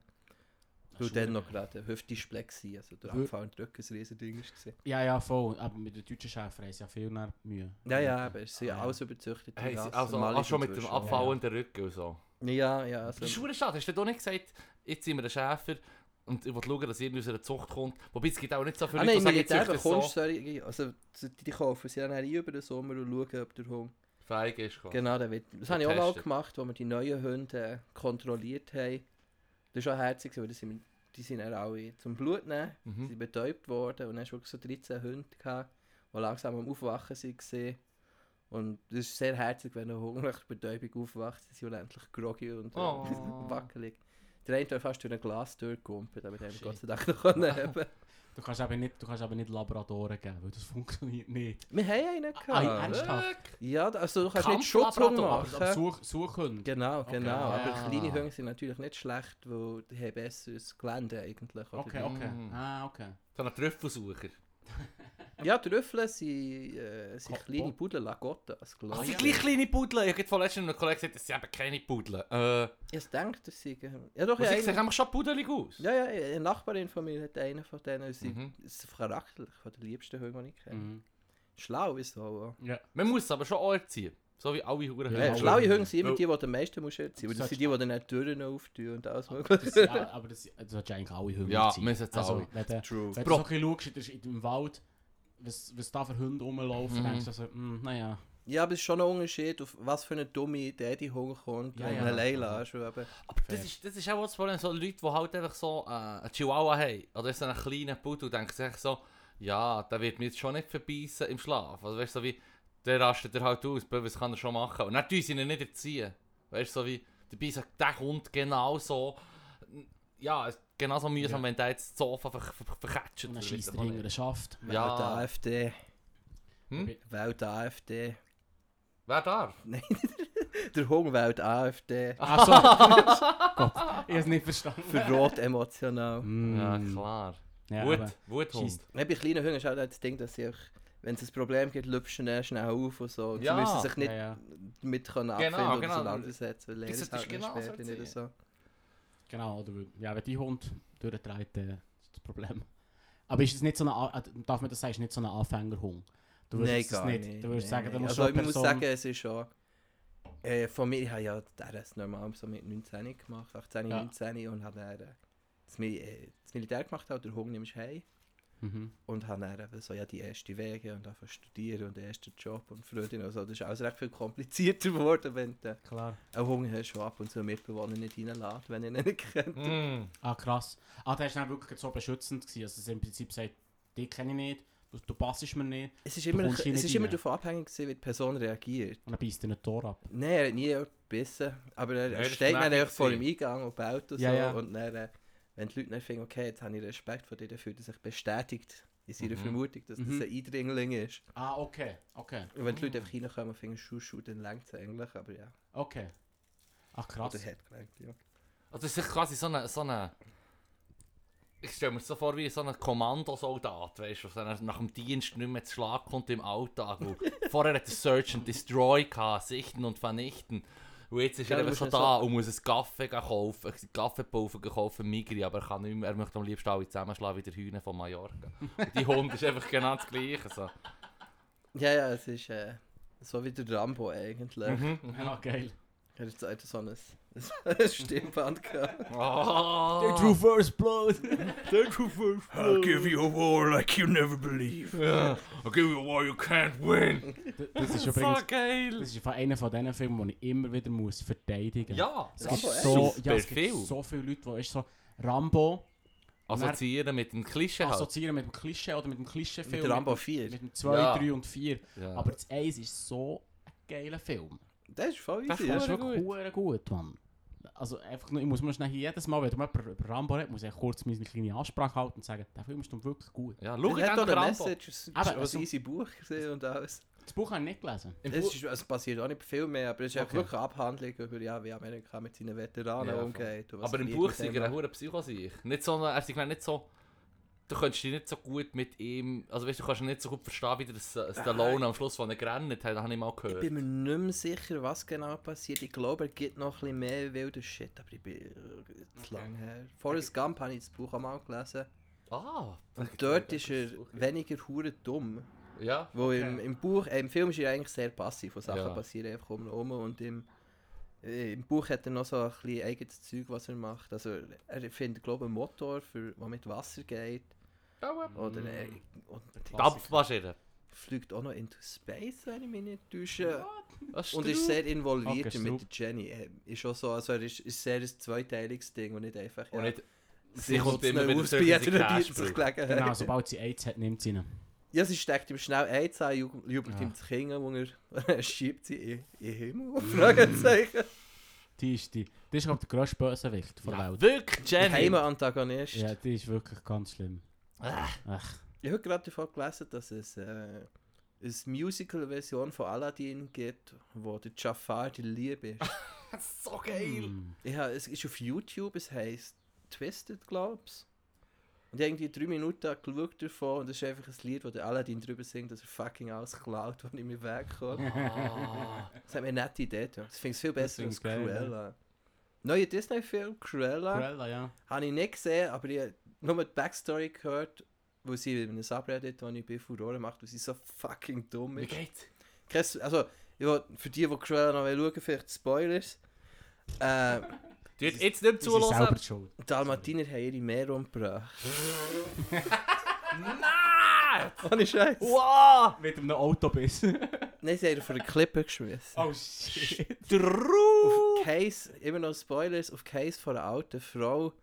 Weil dann noch gerade ein Hüftdisplay war, also der Abfall und Rücken ein riesen Ding war. Ja, ja, voll. Aber mit den deutschen Schäfern haben sie ja viel mehr Mühe. Ja, ja, aber es sind Ah, ja. alles überzüchtete Hey, sie- also auch schon mit dem abfallenden Rücken und so. Ja, ja, Das ist also, schon schade. Hast du doch nicht gesagt, jetzt sind wir ein Schäfer und ich will schauen, dass ihr aus einer Zucht kommt. Wobei es gibt auch nicht so viele Ah Leute, nein, die sagen, Militär jetzt so solche, also die, die kaufen sie dann über den Sommer und schauen, ob der Hund... feig ist. quasi. Genau, der wird, das habe ich auch mal gemacht, wo wir die neuen Hunde äh, kontrolliert haben. Das war auch herzig, weil sind, die sind dann alle zum Blut nehmen, sie Mhm. sind betäubt worden und dann wirklich so 13 Hunde gehabt, die langsam am Aufwachen gesehen. Und das ist sehr herzig, wenn Hund nach der Betäubung aufwacht, sie sind unendlich groggy und äh, Oh. *laughs* wackelig. Der eine fast durch ein Glas durchgekumpelt, aber den haben wir Shit. Gott sei Dank noch *laughs* können haben. Du kannst aber nicht, du kannst aber nicht Labradoren geben, weil das *laughs* funktioniert nicht. Wir haben einen Ah, gehabt. ernsthaft? Ja, also du kannst nicht Schutzhund machen. Aber Such, Suchhunde. Genau, Okay. genau. Aber Ah. kleine Hunde sind natürlich nicht schlecht, weil die haben besseres Gelände eigentlich. Okay, okay. Mm. Ah, okay. So ein Trüffelsucher. *laughs* Ja, die Rüffel sind, äh, sind kleine Bo- Pudel, Lagotta. Das das ich. sind gleich kleine Pudel. Ich habe von letztem einem Kollegen gesagt, das sind eben keine Pudel. Äh, Ich denke, das sind... Ja, doch, ja, ich sehen einen, einfach schon pudelig aus. ja, ja, eine Nachbarin von mir hat einen von denen. Sie Mhm. ist charakterlich von der liebsten Hunde, die ich kenne. Mhm. Schlau ist so. Ja. Man muss es aber schon auch erziehen. So wie alle Huren. Ja, schlaue Hunde. Sind immer die, die am meisten musst erziehen musst. Das sind die, die dann Türen auftun und alles Aber mögliche. das, ja, aber das, das solltest eigentlich alle Hunde Ja, müssen jetzt also, alle. Wenn True. wenn du so ein bisschen schaust, in dem Wald, was, was da für Hunde rumlaufen, Mhm. denkst du so, mm, naja. Ja, aber es ist schon ein Unterschied, auf was für eine dumme Idee die Hund kommt. Ja, und ja. eine Leila hast du. Aber das ist, das ist auch das Problem, so Leute, die halt einfach so äh, einen Chihuahua haben, oder so einen kleinen Pudel, denken sich so, ja, der wird mich jetzt schon nicht verbeissen im Schlaf. Also weißt du, so wie, der rastet er halt aus, was kann er schon machen? Und dann tun sie ihn nicht erziehen. Weißt du, so wie, dabei sagt der Hund genauso, ja, es ist genauso mühsam, Ja. wenn der jetzt das Sofa ver ver ver verketscht. Und dann schießt er ich hinter den nicht. Schaft. Ja. Ja. Wählt AfD. Hm? Wählt AfD. Wer darf? *laughs* Nein, der Hund wählt AfD. Ach so. *laughs* Gott, ich habe es nicht verstanden. Für rot emotional. Mm. Ja, klar. Ja, Wut, Wuthund. Bei kleinen Hunden ist auch das Ding, dass sie auch, wenn es ein Problem gibt, lüpfen sie schnell auf und so. Und Ja. sie müssen sich nicht Ja, ja. mit können Genau, abfinden oder genau. auseinandersetzen, weil ist halt genau so nicht so. Genau, oder ja, wenn die Hund durchdreht, äh, ist das Problem. Aber ist es nicht so eine, A- äh, darf man das sagen, ist nicht so ein Anfängerhund? Du würdest Nein, gar nicht. nicht. Du würdest Nein, sagen, da muss also, schon ich muss sagen, es ist schon... Äh, von mir, ich habe ja das normal so mit 19 gemacht, 18, Ja. 19 und habe dann äh, das, Mil äh, das Militär gemacht, halt, der Hund nimmst du heim. Mhm. Und habe dann eben so ja, die ersten Wege und zu studieren und den ersten Job und Freundin und so. Das ist alles recht viel komplizierter *laughs* geworden, wenn du Klar. einen Hunger hast, der ab und zu einen Mitbewohner nicht reinlässt, wenn er ihn nicht kennt. Mm. Ah, krass. Ah, der ist dann wirklich so beschützend gewesen. Also, es im Prinzip sagt, dich kenne ich nicht, du, du passest mir nicht. Es ist immer, es ist immer davon abhängig, gewesen, wie die Person reagiert. Und dann beißt er nicht Tor ab. Nein, er hat nie gebissen, aber er, er steht ist dann einfach vor dem Eingang und baut und Ja, so. ja. Und dann, äh, wenn die Leute dann finden, okay, jetzt habe ich Respekt vor dir, dann fühlt er sich bestätigt in seiner Mhm. Vermutung, dass Mhm. das ein Eindringling ist. Ah, okay. Okay. Und wenn die Leute einfach reinkommen und finden, Schuh, Schuh, dann längt es eigentlich, aber ja. Okay. Ach, krass. Oder hat gelangt, ja. Also es ist quasi so eine, so eine ich stelle mir das so vor wie so ein Kommandosoldat, weißt du, der nach dem Dienst nicht mehr zu Schlag kommt im Alltag. *laughs* Vorher hat er Search and Destroy gehabt, sichten und vernichten. Und jetzt ist Ja, er so ja da so- und muss ein Kaffee kaufen, einen Kaffeepulver kaufen, Migri, aber er kann nicht mehr, er möchte am liebsten alle zusammenschlagen wie der Hühner von Mallorca. *laughs* Und die Hund ist einfach genau das Gleiche. So. Ja, ja, es ist äh, so wie der Rambo eigentlich. Mhm. *laughs* Ja, geil. Er jetzt so ein, *laughs* Stimmband gehabt. Oh. first blood. *laughs* I'll give you a war like you never believe. Yeah. I'll give you a war you can't win. Das ist so übrigens... geil. Das ist einer von diesen Filmen, die ich immer wieder muss verteidigen muss. Ja, Es gibt so, echt? ja, es gibt viel. so viele Leute, die ist so Rambo assoziieren mit dem Klischee halt. assoziieren mit dem Klischee oder mit dem Klischeefilm. Mit Rambo dem- 4. Mit dem 2, Ja. 3 und 4. Ja. Aber das 1 ist so ein geiler Film. Das ist voll Das easy. Das ist wirklich gut, Mann. Also einfach nur, ich muss mir schnell hier jedes Mal, wenn du jemand über Rambo redet, muss ich kurz meine kleine Ansprache halten und sagen, der Film ist dann wirklich gut. ja, Schau doch eine Rambo. Message, es Aber ist also- ein Buch gesehen und alles. Das Buch habe ich nicht gelesen. Es, ist, es passiert auch nicht viel mehr, aber es ist Okay. wirklich eine Abhandlung über ja, wie Amerika mit seinen Veteranen Ja, umgeht. was Aber im Buch dem er ein Psycho sich. Nicht so, er ist nicht so... Du könntest dich nicht so gut mit ihm... Also weißt du, kannst ihn nicht so gut verstehen, wie der Stallone am Schluss von der rennt hat, habe ich mal Ich gehört. bin mir nicht mehr sicher, was genau passiert. Ich glaube, er gibt noch ein bisschen mehr wilder Shit, aber ich bin äh, zu Okay. lang her. Forrest Gump habe ich das Buch auch mal gelesen. Ah! Und dort ist er weniger hure dumm. Ja. Wo Okay. im, im Buch, äh, im Film ist er eigentlich sehr passiv, wo Sachen Ja. passieren einfach um ihn herum. Und im, äh, im Buch hat er noch so ein bisschen eigenes Zeug, was er macht. Also er findet, glaube ich, einen Motor, für, der mit Wasser geht. Oder er, und Dampfmaschine. fliegt auch noch into Space, wenn ich mich nicht täusche. Und ist sehr involviert Okay, mit der Jenny. Äh, Ist auch so, also er ist, ist sehr ein zweiteiliges Ding und nicht einfach. Und nicht... sie kommt immer wieder aus, bei jeder sich. Gelegenheit. Genau, sobald sie AIDS hat, nimmt sie ihn. Ja, sie steckt ihm schnell eins an, ju- jubelt Ja. ihm das Kinn, wo er schiebt sie in, in den Himmel. *laughs* Fragezeichen. Die ist, die, die ist glaube ich, der grösste Bösewicht der Ja, Welt. wirklich, Jenny! Geheimer Antagonist. Ja, die ist wirklich ganz schlimm. Ach, Ich habe gerade davon gelesen, dass es äh, eine Musical-Version von Aladdin gibt, wo der Jafar die Liebe ist. *laughs* so geil! hm. ja, es ist auf YouTube, es heisst Twisted, glaub's. Und ich habe irgendwie drei Minuten geschaut davon und es ist einfach ein Lied, wo der Aladdin drüber singt, dass er fucking alles klaut, wenn ich mir wegkomme. Ah. Das hat mir eine nette Idee. Das finde ich viel besser als Das Cruella. Neuer Disney-Film, Cruella, Cruella, ja. habe ich nicht gesehen, aber ich habe nur die Backstory gehört, wo sie in einem Subreddit, wo ich bin, Furore macht, weil sie so fucking dumm Wie ist. geht's? Kein- Also, ich will, für die, die Cruella noch schauen vielleicht Spoilers. *laughs* Äh, Die hat jetzt nicht zulassen. die Dalmatiner haben ihre Meer umgebracht. *laughs* Nein! *laughs* Ohne Scheiß. Wow! Mit einem Autobiss. Nein, sie haben ihn von der Klippe geschmissen. oh shit. Auf Case, immer noch Spoilers, auf Case von einer alten Frau,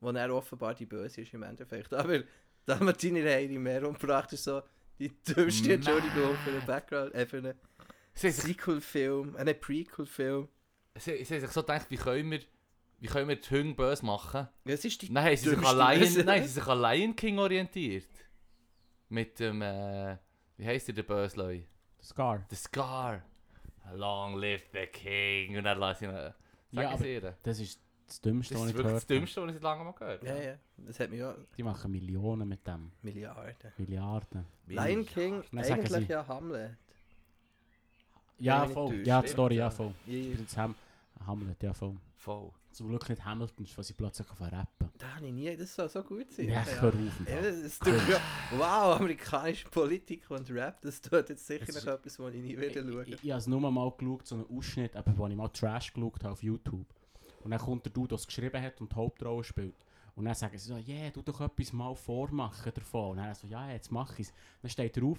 wo er offenbar die Böse ist im Endeffekt. Aber Dalmatiner haben ihre Meer umgebracht, ist so die dümmste. Entschuldigung für den Background, äh, für einen Sequel-Film, äh, einen Prequel-Film. sie, sie haben sich so gedacht, wie können wir, wie können wir die Hunde böse machen? Ja, es ist die Nein, sie sich nein, sie sich an Lion King orientiert. Mit dem, äh, wie heisst der, der Bösleu? Scar. The Scar. Long live the King. Und dann lasse ich ihn, äh, Ja, sagen aber-. Das ist das Dümmste, Das was ist ich wirklich das gehört habe. Dümmste, was ich seit langem mal gehört Ja, habe. ja, das hat mich ja Die machen Millionen mit dem. Milliarden. Milliarden. Lion King, Dann sagen eigentlich sie- ja Hamlet. Ja, mich voll. nicht Ja, die täuscht. Story, ja, voll. Ja, ja. Prinz Ham Hamlet, ja, voll. Voll. Zum Glück nicht Hamilton, was sie plötzlich auf rappen. Da habe ich nie, das soll so gut sein. Ja, hör auf. Ja, das doch, ja, wow, amerikanische Politik und Rap, das tut jetzt sicher noch etwas, was ich nie wieder schaue. Ich, ich habe es nur mal geschaut, so einen Ausschnitt, eben, wo ich mal Trash geschaut habe auf YouTube. Und dann kommt der Dude, der es geschrieben hat und die Hauptrolle spielt. Und dann sagen sie so, yeah, du doch etwas mal vormachen davon. Und dann so, ja, jetzt mach ich es. Dann steht er auf,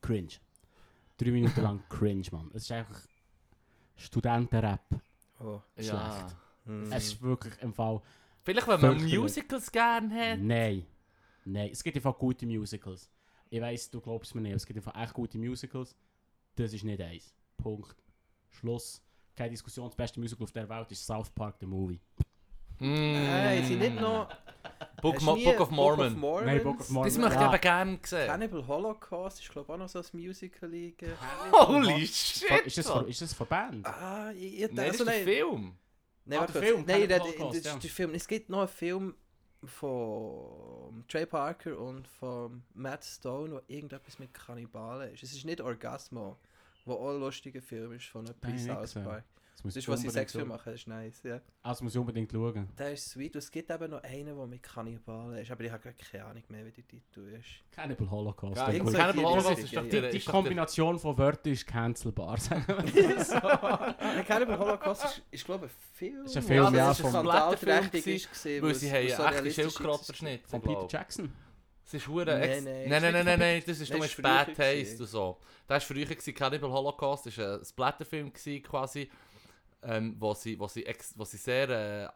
cringe. Drei Minuten lang *laughs* cringe, Mann. Es ist einfach Studentenrap. Oh. Ja. Schlecht. hm. Es ist wirklich im Fall... Vielleicht, wenn man. Musicals gerne hat. Nein. Nein, es gibt einfach gute Musicals. Ich weiss, du glaubst mir nicht, es gibt einfach echt gute Musicals. Das ist nicht eins. Punkt. Schluss. Keine Diskussion. Das beste Musical auf der Welt ist South Park, the Movie. Mm. Hey, sie nicht noch... Book, Mo Book of Mormon. Nein, Book of Mormon. Das möchte ich Ja. aber gerne sehen. Cannibal Holocaust ist glaube ich auch noch so ein Musical liegen. Holy shit! Ist das, von, ist das von Band? Ah, ich, ich, Nein, das also ist ein nein, Film. Nein, Ah, der. Film, nein, Holocaust, das ja. ist der Film. Es gibt noch einen Film von Trey Parker und von Matt Stone, wo irgendetwas mit Kannibalen ist. Es ist nicht Orgasmo, wo auch ein lustiger Film ist von einem South gesehen. Park. Das muss Das ich ist, was Sexfilm schauen. machen, das ist nice, ja. Ah, das muss ich unbedingt schauen. Der ist sweet. Und es gibt eben noch einen, der mit Kannibalen ist, aber ich habe keine Ahnung mehr, wie der Titel ist. Cannibal Holocaust. Ja, so Cannibal die Holocaust ist doch ja, die, die Kombination von Wörtern ist cancelbar. sagen *laughs* wir so. Cannibal Holocaust ist, ist glaube ich, ein Film. Ist ein Film, ja, das ist vom- skandalträchtig Film ist gesehen, Weil sie haben so einen echten realistisch Schildkröten ist. verschnitten. Von Peter Jackson. Es ist hure Nein, nein, nein, nein, nein, von nein, das ist nur Bad Taste und so. Das war früher gewesen, Cannibal Holocaust, das war ein Splatterfilm quasi. Ähm, wo, sie, wo, sie ex, wo sie sehr äh,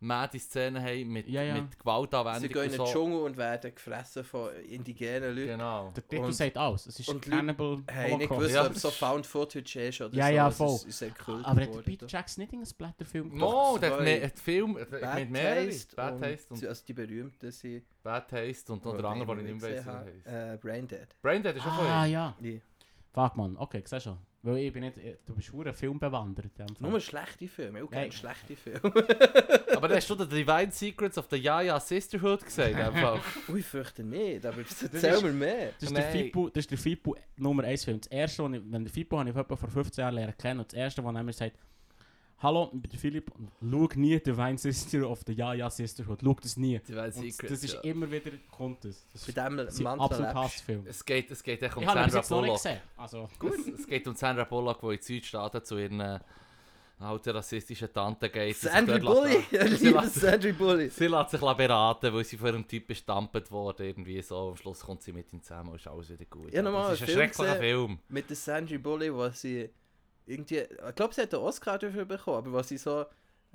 made Szenen haben mit, Ja, ja. mit Sie Gewaltanwendung gehen in und den so. Dschungel und werden gefressen von indigenen Leuten. Genau. Der Titel Und- sagt alles. Es ist und Cannibal Hey, nicht Holocaust. gewusst, Ja. ob es so Found Footage ist oder Ja, so. ja, voll. Ist, ist sehr cool Aber hat. Peter Jackson nicht einen Splatterfilm gemacht? No, der hat hat Film, Bad mit mehreren. Taste Bad und, Taste und also die berühmten sind... Bad Taste und noch der andere, den ich nicht mehr weiss, wie er heisst. Äh, Braindead. Braindead ist schon Ah, von ihm. ja. Ja. Fuck, man. Okay, siehst schon. Weil ich bin nicht... Du bist hure filmbewandert. Nur schlechte Filme. Ich kenne Hey. schlechte Filme. *laughs* Aber hast du The Divine Secrets of the Yaya Sisterhood gesehen, einfach. *laughs* Ui, ich fürchte nicht, aber erzähl mir mehr. Das ist, der Nein. Fippo, das ist der Fippo Nummer 1 Film. Das erste, was ich, wenn der Fippo habe ich vor 15 Jahren lernen kennen. Und das erste, was er mir sagt, Hallo, ich bin Philipp und schau nie Divine Sister of the Ja-Ja Sisterhood. Schau das nie. Divine Und Secrets, das ist ja. immer wieder, kommt das. Das Bei ist dem ein absolut Mantel Hassfilm. Es geht, es geht echt um Ich Sandra jetzt noch nicht Bullock. gesehen. Also, Es, es geht um Sandra Bullock, die in die Südstaaten zu ihren äh, alten rassistischen Tante geht. Sandra Bully? *laughs* Sandra Bully. Sie lässt sich beraten, weil sie von einem Typ bestampft wurde. Irgendwie so. Am Schluss kommt sie mit ihm zusammen und ist alles wieder gut. Ja, nochmal das ist ein Film schrecklicher. Film. Mit der Sandra Bully, wo sie irgendwie... Ich glaube, sie hat einen Oscar dafür bekommen, aber wo sie so...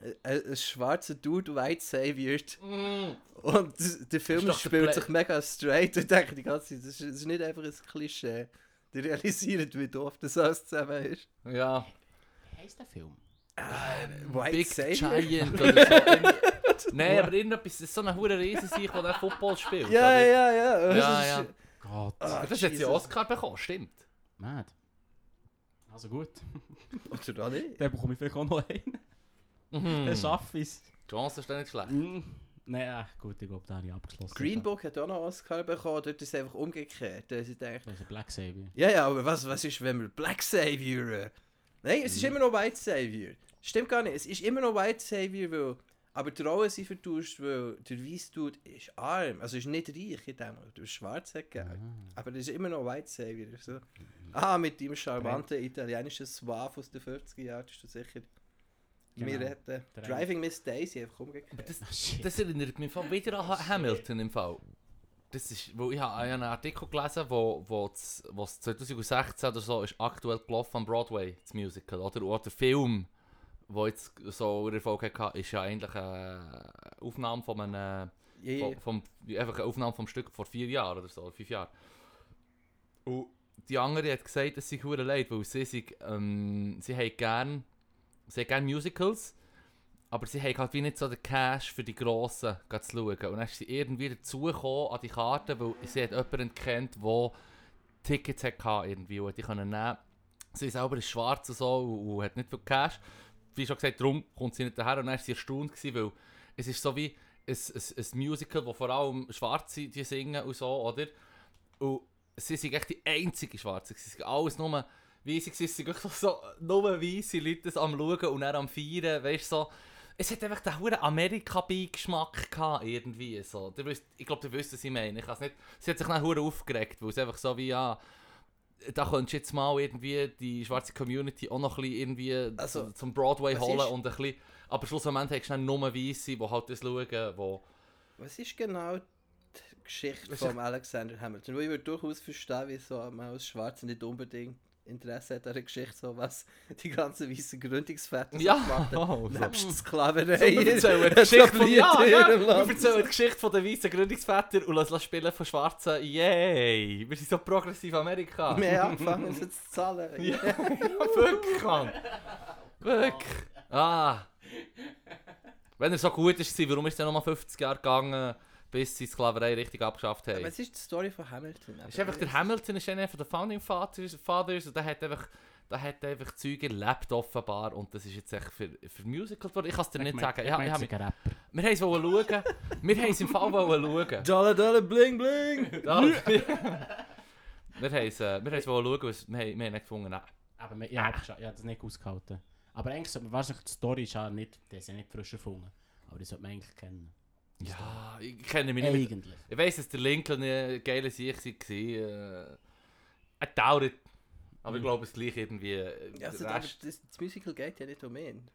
äh, Ein, schwarzer Dude white saviort und der Film der spielt sich mega straight und denke die ganze Zeit, das ist, das ist nicht einfach ein Klischee. Die realisieren, wie doof das alles zusammen ist. Ja. wie heisst der Film? White Big Savior? Giant oder so. *laughs* Nein, aber irgendetwas, das ist so ein hoher Riesensieg, der Football spielt. Ja, oder? ja, ja. Das Ja, ist- ja. Gott. Ah, Das hat sie Jesus. Oscar bekommen, stimmt. Mad. Also gut. *laughs* Oder auch nicht. Dann bekomme ich vielleicht auch noch einen. Mhm. Dann schaffe ich es. Die Chance ist dann nicht schlecht. Mm. Nein, äh, gut, ich glaube, da habe ich abgeschlossen. Green Book hat auch noch Oscar bekommen, dort ist es einfach umgekehrt. Da Das ist ein Black Savior. ja, ja, aber was, was ist, wenn wir Black Savior... Nein, es ist immer noch White Savior. Stimmt gar nicht, es ist immer noch White Savior, weil... Aber die Rollen sind vertauscht, weil der weiße Dude ist arm, also ist nicht reich in dem, der schwarz hat Geld. Aber das ist immer noch White Savior. So. Ah, mit dem charmanten italienischen Suave aus den 50er Jahren, ist du sicher... Wir Genau. retten. Der Driving Miss Daisy einfach umgekehrt. Das, Ah, shit. das erinnert mich voll wieder an Ha- Hamilton im Fall. Das ist, wo ich habe einen Artikel gelesen, wo, wo, das, wo es 2016 oder so ist aktuell gelaufen am Broadway, das Musical, oder? Oder der Film, wo jetzt so Erfolg hatte, ist ja eigentlich eine Aufnahme von einem, Ja, ja. vom, einfach eine Aufnahme vom Stück vor vier Jahren oder so, fünf Jahren. Und die andere hat gesagt, es sei hure leid, weil sie, sich, ähm, sie haben gern, sie haben gern Musicals, aber sie haben halt wie nicht so den Cash für die Grossen zu schauen. Und dann ist sie irgendwie dazugekommen an die Karte, weil sie hat jemanden kennt, der Tickets hatte irgendwie und die können nehmen. Sie selber ist schwarz und so und, und hat nicht viel Cash. Wie schon gesagt, darum kommt sie nicht daher und dann war sie erstaunt, weil es ist so wie ein, ein, ein Musical, wo vor allem Schwarze die singen und so, oder? Und sie sind echt die einzige Schwarze. Sie sind alles nur weisse, sie sind wirklich so nur weisse Leute am Schauen und dann am Feiern, weißt du, so. Es hat einfach den hohen Amerika-Beigeschmack gehabt, irgendwie so. Ich glaube, ihr wisst, was ich meine. Ich nicht, sie hat sich dann aufgeregt, weil es einfach so wie, ja, da könntest du jetzt mal irgendwie die schwarze Community auch noch ein bisschen irgendwie Also, zu- zum Broadway holen ist- und ein bisschen, aber schlussendlich hast du dann nur Weisse, die halt das schauen, wo... Was ist genau die Geschichte von Alexander Hamilton? Weil ich würde durchaus verstehen, wieso man als Schwarzer nicht unbedingt Interesse hat an der Geschichte, so was die ganzen weißen Gründungsväter so Ja, gemacht haben. *laughs* oh, so. Nebst Sklaverei. Wir erzählen die *laughs* Geschichte von, ja, ja, ihrem wir Land. erzählen die Geschichte von den weißen Gründungsvätern und lassen spielen von Schwarzen. Yay! Wir sind so progressiv Amerika. Wir haben angefangen, sie zu zahlen. Ja, *laughs* ja, wirklich, Mann. Wirklich. Ah. Wenn er so gut ist, warum ist er nochmal 50 Jahre gegangen, bis sie die Sklaverei richtig abgeschafft haben? Was ist die Story von Hamilton? ist einfach, der Hamilton ist einer von den Founding Fathers, Fathers und der hat einfach, der hat einfach Zeug erlebt offenbar und das ist jetzt echt für, für Musicals geworden. Ich kann es dir nicht sagen. Ja, ich hab, ein Rapper. wir haben es wollen schauen. Wir haben es im Fall wollen schauen. *laughs* Dollar, Dollar, bling, bling! *laughs* Wir haben es äh, wir haben es wollen schauen, es- wir haben, wir haben nicht gefunden, nein. Aber wir- ja, ich habe das nicht ausgehalten. Aber eigentlich, sollte man- wahrscheinlich die Story ist ja nicht, die ist ja nicht frisch erfunden. Aber die sollte man eigentlich kennen. Ja, ich kenne mich nicht mit Eigentlich. Ich weiss, dass der Lincoln ein geiler Sieg war. Äh, er dauert. Aber ich Mhm. glaube, es gleich irgendwie. äh, Ja, also, das, das Musical geht ja nicht um ihn.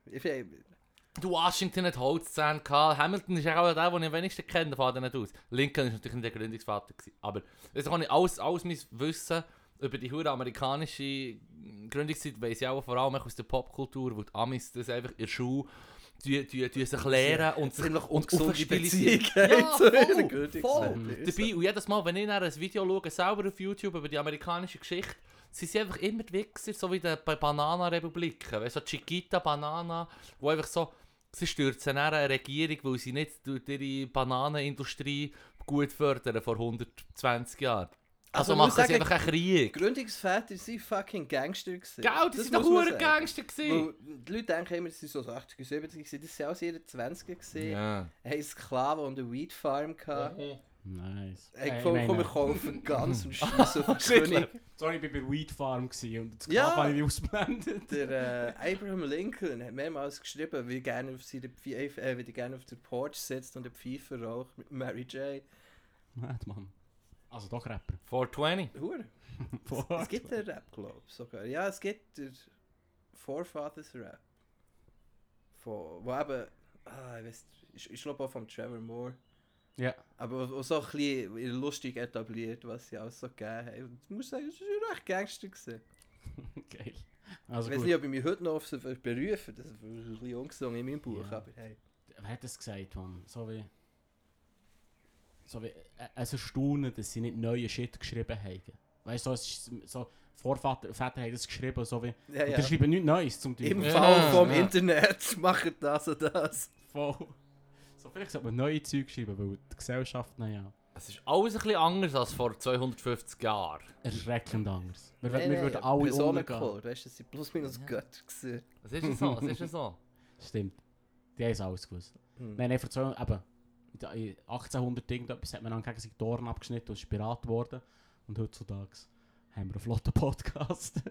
Du Washington hat Holzzähne gehabt. Hamilton ist ja auch der, den ich am wenigsten kenne von denen aus. Lincoln ist natürlich nicht der Gründungsvater. Gewesen. Aber das kann ich alles, alles mein Wissen über die hure amerikanische Gründungszeit weiss ich auch vor allem aus der Popkultur, wo die Amis das einfach in der Schule die, die, die sich lehren und sich und ungesunde aufstilisieren. Beziehung Ja, *laughs* voll, voll. Dabei, und jedes Mal, wenn ich dann ein Video schaue, selber auf YouTube über die amerikanische Geschichte, sind sie einfach immer Wichser, so wie die, bei Bananenrepubliken. Weißt so Chiquita Banana, wo einfach so, sie stürzen eine Regierung, weil sie nicht durch ihre Bananenindustrie gut fördern vor 120 Jahren. Also, Also, ich machen sie einfach einen Krieg. Gründungsväter sind fucking Gangster gewesen. Gell, die Das sind doch. Gangster gewesen. Weil Die Leute denken immer, sie sind so 80er, 70er gewesen. Das waren auch ihre 20er gewesen. Ja. Haben Sklaven und eine Weed Farm gehabt. Nice. Hey, Äh, komm, ich komm, wir kaufen ganz und *laughs* schießen auf König. Sorry, ich war bei Weed Farm und das Ja. Habe ich ausgeblendet. Der äh, Abraham Lincoln hat mehrmals geschrieben, wie gerne auf seine Pfeife, äh, wie er gerne auf der Porch sitzt und eine Pfeife raucht mit Mary J. Madman. Also doch Rapper. 420. Hure. *laughs* Es gibt einen Rap, glaube ich sogar. Ja, es gibt der Forefathers Rap. Von, wo eben, ah, ich weiß, ich, ich glaube auch von Trevor Moore. Ja. Aber wo so ein bisschen lustig etabliert, was sie alles so gegeben haben. Ich muss sagen, es war recht Gangster. Gewesen. *laughs* Geil. Also ich weiß gut. nicht, ob ich mich heute noch auf sie berufe, das ist ein bisschen ungesungen in meinem Buch, Ja. aber hey. Wer hat das gesagt, Mann? So wie... So wie... Äh, es erstaunen, dass sie nicht neue Shit geschrieben haben. Weißt du, so, es ist so... Vorväter Väter haben das geschrieben, so wie... Ja, Und ja. die schreiben nichts Neues zum Im Teil. Ja, Fall vom ja. Internet *laughs* machen das und das. Voll. So vielleicht sollte man neue Zeug schreiben, weil die Gesellschaft, naja... Es ist alles ein bisschen anders als vor 250 Jahren. Erschreckend anders. Wir, Nee, wir nee, würden alle. Personencode, weißt du, das sind plus minus Ja. Götter gewesen. Es ist ja so, es ist ja so. *laughs* Stimmt. Die haben es alles gewusst. Hm. Nein, nein, vor zwei, eben, 1800 irgendetwas hat man dann gegen sich die Ohren abgeschnitten und ist Pirat geworden. Und heutzutage haben wir einen flotten Podcast. *laughs*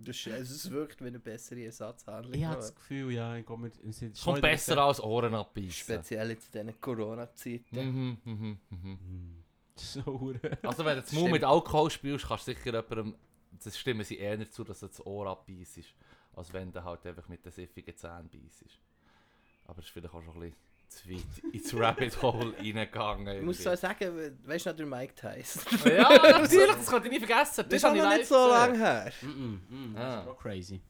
Das ist, es wirkt wie eine bessere Ersatzhandlung. ich habe das Gefühl, ja, ich komme mit... Kommt schon besser als Ohren abbeißen. Speziell jetzt in diesen Corona-Zeiten. Mhm, mhm, mhm. *laughs* Hm. So. Also wenn du das Mund mit Alkohol spielst, kannst du sicher jemandem, das stimmen sie eher zu, dass du das Ohr abbeißt, als wenn du halt einfach mit den siffigen Zähnen beißt. Aber es ist vielleicht auch schon ein bisschen zu weit ins Rabbit Hole reingegangen. Ich muss so sagen, weißt du noch, der Mike Tyson? *laughs* ja, *laughs* natürlich, das konnte ich nie vergessen. Das ist habe auch ich noch nicht so gesehen. lange her. Mm -mm, mm, das Ah. ist auch crazy.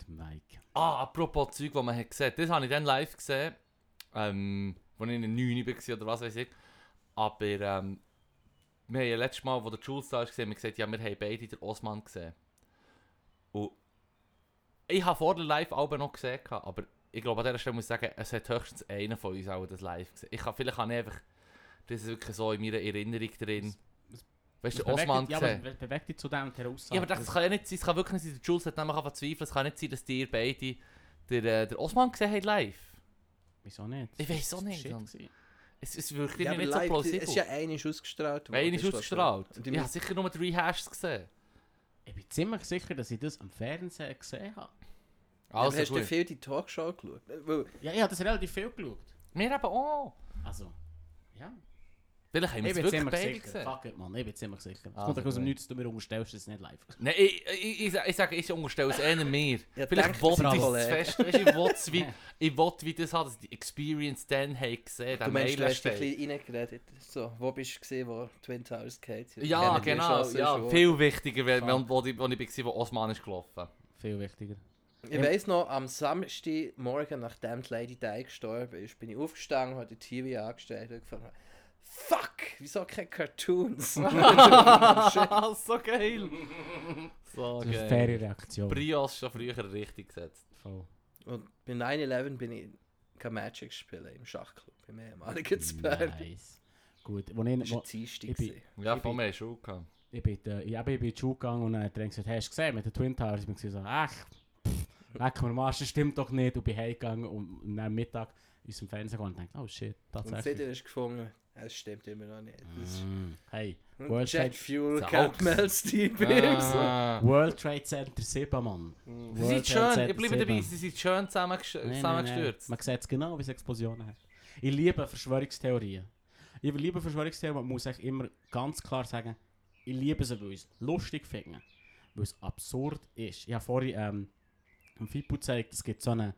Der Mike. Ah, apropos Zeug, das man hat gesehen Das habe ich dann live gesehen, ähm, als ich in der 9 war oder was weiß ich. Aber ähm, wir haben ja letztes Mal, wo der Jules da ist, gesehen, wir gesagt, ja, wir haben beide den Osman gesehen. Und ich habe vor der Live-Alben noch gesehen, aber ich glaube, an dieser Stelle muss ich sagen, es hat höchstens einer von uns auch das live gesehen. Ich kann, vielleicht habe ich einfach, das ist wirklich so in meiner Erinnerung drin. Weißt du, Osman dich- Ja, gesehen? aber be- bewegt dich zu dem, dieser Aussage. Ja, aber das kann ja nicht sein, es kann wirklich nicht sein, der Jules hat nämlich angefangen zu zweifeln, es kann nicht sein, dass ihr beide der, äh, der Osman gesehen habt live. Wieso nicht? Ich weiss auch nicht. Es, es wirkt Ja, nicht so plausibel. es ist ja einiges ausgestrahlt ist das so. ausgestrahlt. Und die Ich habe sicher nur drei Hashs gesehen. Ich bin ziemlich sicher, dass ich das am Fernsehen gesehen habe. Also hast du gut. viel die Talkshow geschaut? Weil, Ja, ich habe das relativ viel geschaut. Wir eben auch. Also, ja. Vielleicht haben wir es wirklich beide gesehen. Fuck it, Mann. Ich bin ziemlich sicher. Es Also kommt doch aus dem. Nichts, du mir unterstellst, dass es nicht live ist. Nein, ich, ich, ich, ich sage, ich unterstelle es eher mir. *laughs* Ja, Vielleicht wollte ich es fest. Weißt, ich wollte wie, ich wollte wie das haben, dass die Experience dann haben gesehen, du den meinst, du hast ein bisschen reingeredet. So, wo bist du gesehen, wo Twin Towers geht? Ja, genau. Ja, viel wichtiger, weil, Fuck. wo, ich, wo ich war, wo Osman ist gelaufen. Viel wichtiger. Ich weiss noch, am Samstagmorgen, nachdem die Lady Di gestorben ist, bin ich aufgestanden, habe die TV angestellt und gefragt, fuck, wieso keine Cartoons? *laughs* *laughs* *laughs* so geil. So Das ist eine geil. faire Reaktion. Brios schon früher richtig gesetzt. Voll. und bei 9-11 bin ich kein Magic spielen im Schachclub, im ehemaligen Sperr. Nice. Gut. Wo ich, Das war wo, ich bin-. Ja, Ich von mir schon gehabt. ich bin, äh, ich, bin in die Schule gegangen und dann hat er gesagt, hast du gesehen, mit den Twin Towers? Ich bin so, ach, leck mir Arsch, das stimmt doch nicht. Und bin heimgegangen und, und am Mittag in unserem Fernsehen gegangen und dachte, oh shit, Und tatsächlich. seitdem ist gefunden, es stimmt immer noch nicht. Das Mm, Hey, und World Jet Trade- Fuel, Hoax. Melstein, Ah. World Trade Center 7, Mann. Sie World sind Trade schön, Center ich bleibe 7. dabei, sie sind schön zusammengest- Nein, nein, zusammengestürzt. nein. Man sieht es genau, wie es Explosionen hat. Ich liebe Verschwörungstheorien. Ich liebe Verschwörungstheorien, man muss eigentlich immer ganz klar sagen, ich liebe sie, weil ich es lustig finde. Weil es absurd ist. Ich habe vorhin ähm, im Fipu gezeigt, es gibt so einen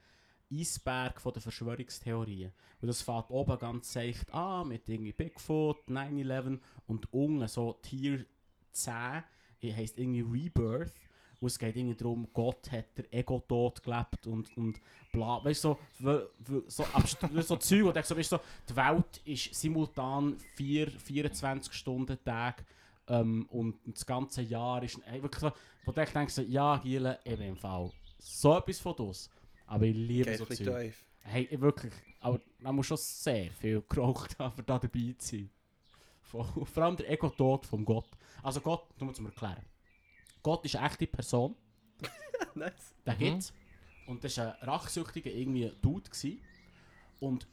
Eisberg von den Verschwörungstheorien. Und das fängt oben ganz seicht an mit irgendwie Bigfoot, 9-11 und unten so Tier 10 es heisst irgendwie Rebirth. Und es geht irgendwie darum, Gott hat der Ego-Tod gelebt und, und bla. Weißt du, so, so, *laughs* so Zeug, wo du denkst, weißt so, die Welt ist simultan vier, 24 Stunden Tag ähm, und das ganze Jahr ist hey, wirklich so, wo du denkst, ja, Giele, eben im Fall so etwas von das. Aber ich liebe Geht so Zeug. tief. Hey, ich wirklich, aber man muss schon sehr viel geraucht haben, um da dabei zu sein. Von, vor allem der Ego-Tod vom Gott. Also Gott, du musst mir erklären. Gott ist eine echte Person, *laughs* nice. den Mhm. gibt's. Und das war ein rachsüchtiger irgendwie Dude. Gewesen. Und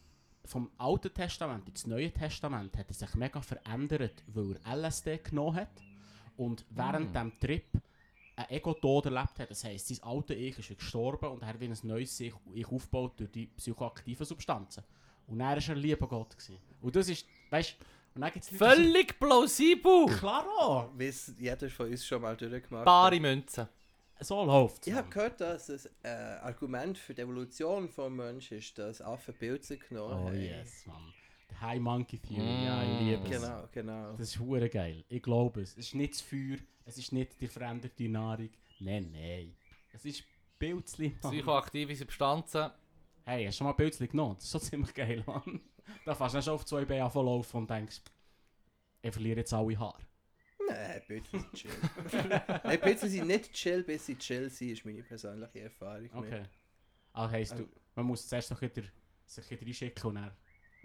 vom Alten Testament ins Neue Testament hat er sich mega verändert, weil er LSD genommen hat. Und während Mhm. dem Trip ein Ego-Tod erlebt hat. Das heisst, sein alter Ich ist gestorben und er hat wie ein neues Ich, ich aufgebaut durch die psychoaktiven Substanzen. Und er war ein lieber Gott. Gewesen. Und das ist, weißt du, und dann gibt es Völlig plausibel! Klaro! Wie es jeder von uns schon mal durchgemacht Bare hat. Münzen. So läuft Ich habe gehört, dass ein äh, Argument für die Evolution des Menschen ist, dass Affen Pilze genommen Oh haben. yes, Mann. High Monkey Theory, Mm. ja, ich liebe es. Genau, genau. Das ist hure geil. Ich glaube es. Es ist nicht das Feuer, es ist nicht die veränderte Nahrung. Nein, nein. Es ist Pilzli. Psychoaktive Substanzen. Hey, hast du schon mal Pilzli genommen? Das ist schon ziemlich geil, Mann. Da fährst du schon auf zwei Beinen laufen und denkst, ich verliere jetzt alle Haare. Nein, Pilze sind chill. *laughs* Nein, Pilze sind nicht chill, bis sie chill sind, ist meine persönliche Erfahrung. Okay. Also heisst du, man muss zuerst noch wieder sich wieder reinschicken und dann...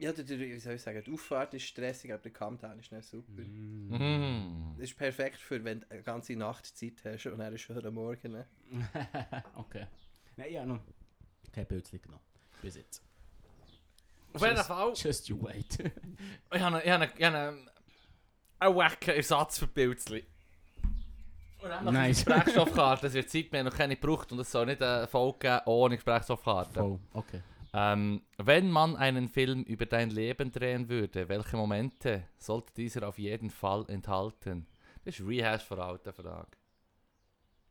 Ja, der, der, wie soll ich sagen, die Auffahrt ist stressig, aber der Countdown ist nicht super. Mm. Das ist perfekt für, wenn du eine ganze Nacht Zeit hast und dann ist schon am Morgen. Ne? *laughs* okay. Nein, ich habe noch kein Pilzli genommen. Bis jetzt. Auf jeden Fall. Just you wait. *laughs* Ich habe ich habe- ich habe einen wacken Ersatz für Pilzli. Und dann noch eine Nice. Gesprächsstoffkarte. Es wird Zeit, wir haben noch keine gebraucht und es soll nicht eine Folge geben ohne Gesprächsstoffkarte. oh, okay. Ähm, wenn man einen Film über dein Leben drehen würde, welche Momente sollte dieser auf jeden Fall enthalten? Das ist Rehash der alten Frage.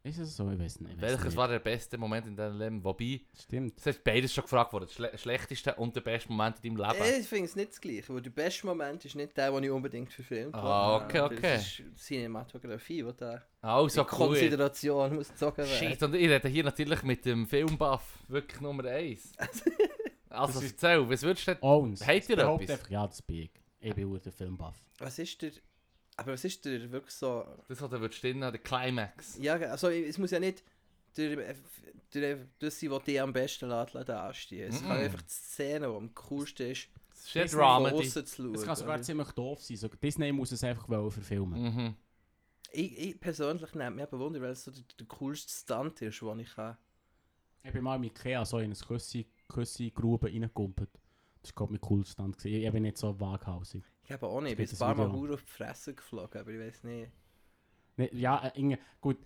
Ist es so? Ich weiß nicht. Ich weiss Welches nicht. war der beste Moment in deinem Leben? Wobei, Stimmt. es ist beides schon gefragt worden. Der schle schlechteste und der beste Moment in deinem Leben. Ich finde es nicht das Gleiche, weil der beste Moment ist nicht der, den ich unbedingt verfilmt Ah, habe. okay, okay. Das ist Cinematografie, die da Also in cool. Konsideration muss gezogen werden. Shit, und ich rede hier natürlich mit dem Filmbuff wirklich Nummer 1. *laughs* also erzähl, was würdest du denn... Owns. Habt ihr etwas? einfach, Ja, das bin ich. Ich bin der Filmbuff. Was ist der... Aber was ist der wirklich so... Das hat er würdest du der Climax. Ja, also es muss ja nicht der, der, das sein, was dich am besten lässt, dastehen. Es kann Mhm. einfach die Szene, die am coolsten ist, Das ist Drama. von zu schauen. Es kann sogar oder? ziemlich doof sein. So, Disney muss es einfach wollen verfilmen. Mhm. ich, ich persönlich nehme mich aber Wunder, weil es so der, der coolste Stunt ist, den ich kann. Ich bin mal mit Ikea so in eine Küsse, Küsse Grube reingekumpelt. Das war glaube ich mein coolster Stand. gewesen. Ich, ich bin nicht so waghausig. Ich habe auch nicht, ich bin ein paar Mal auf die Fresse geflogen, aber ich weiß nicht. Nicht, ja, äh, irgendwie- gut.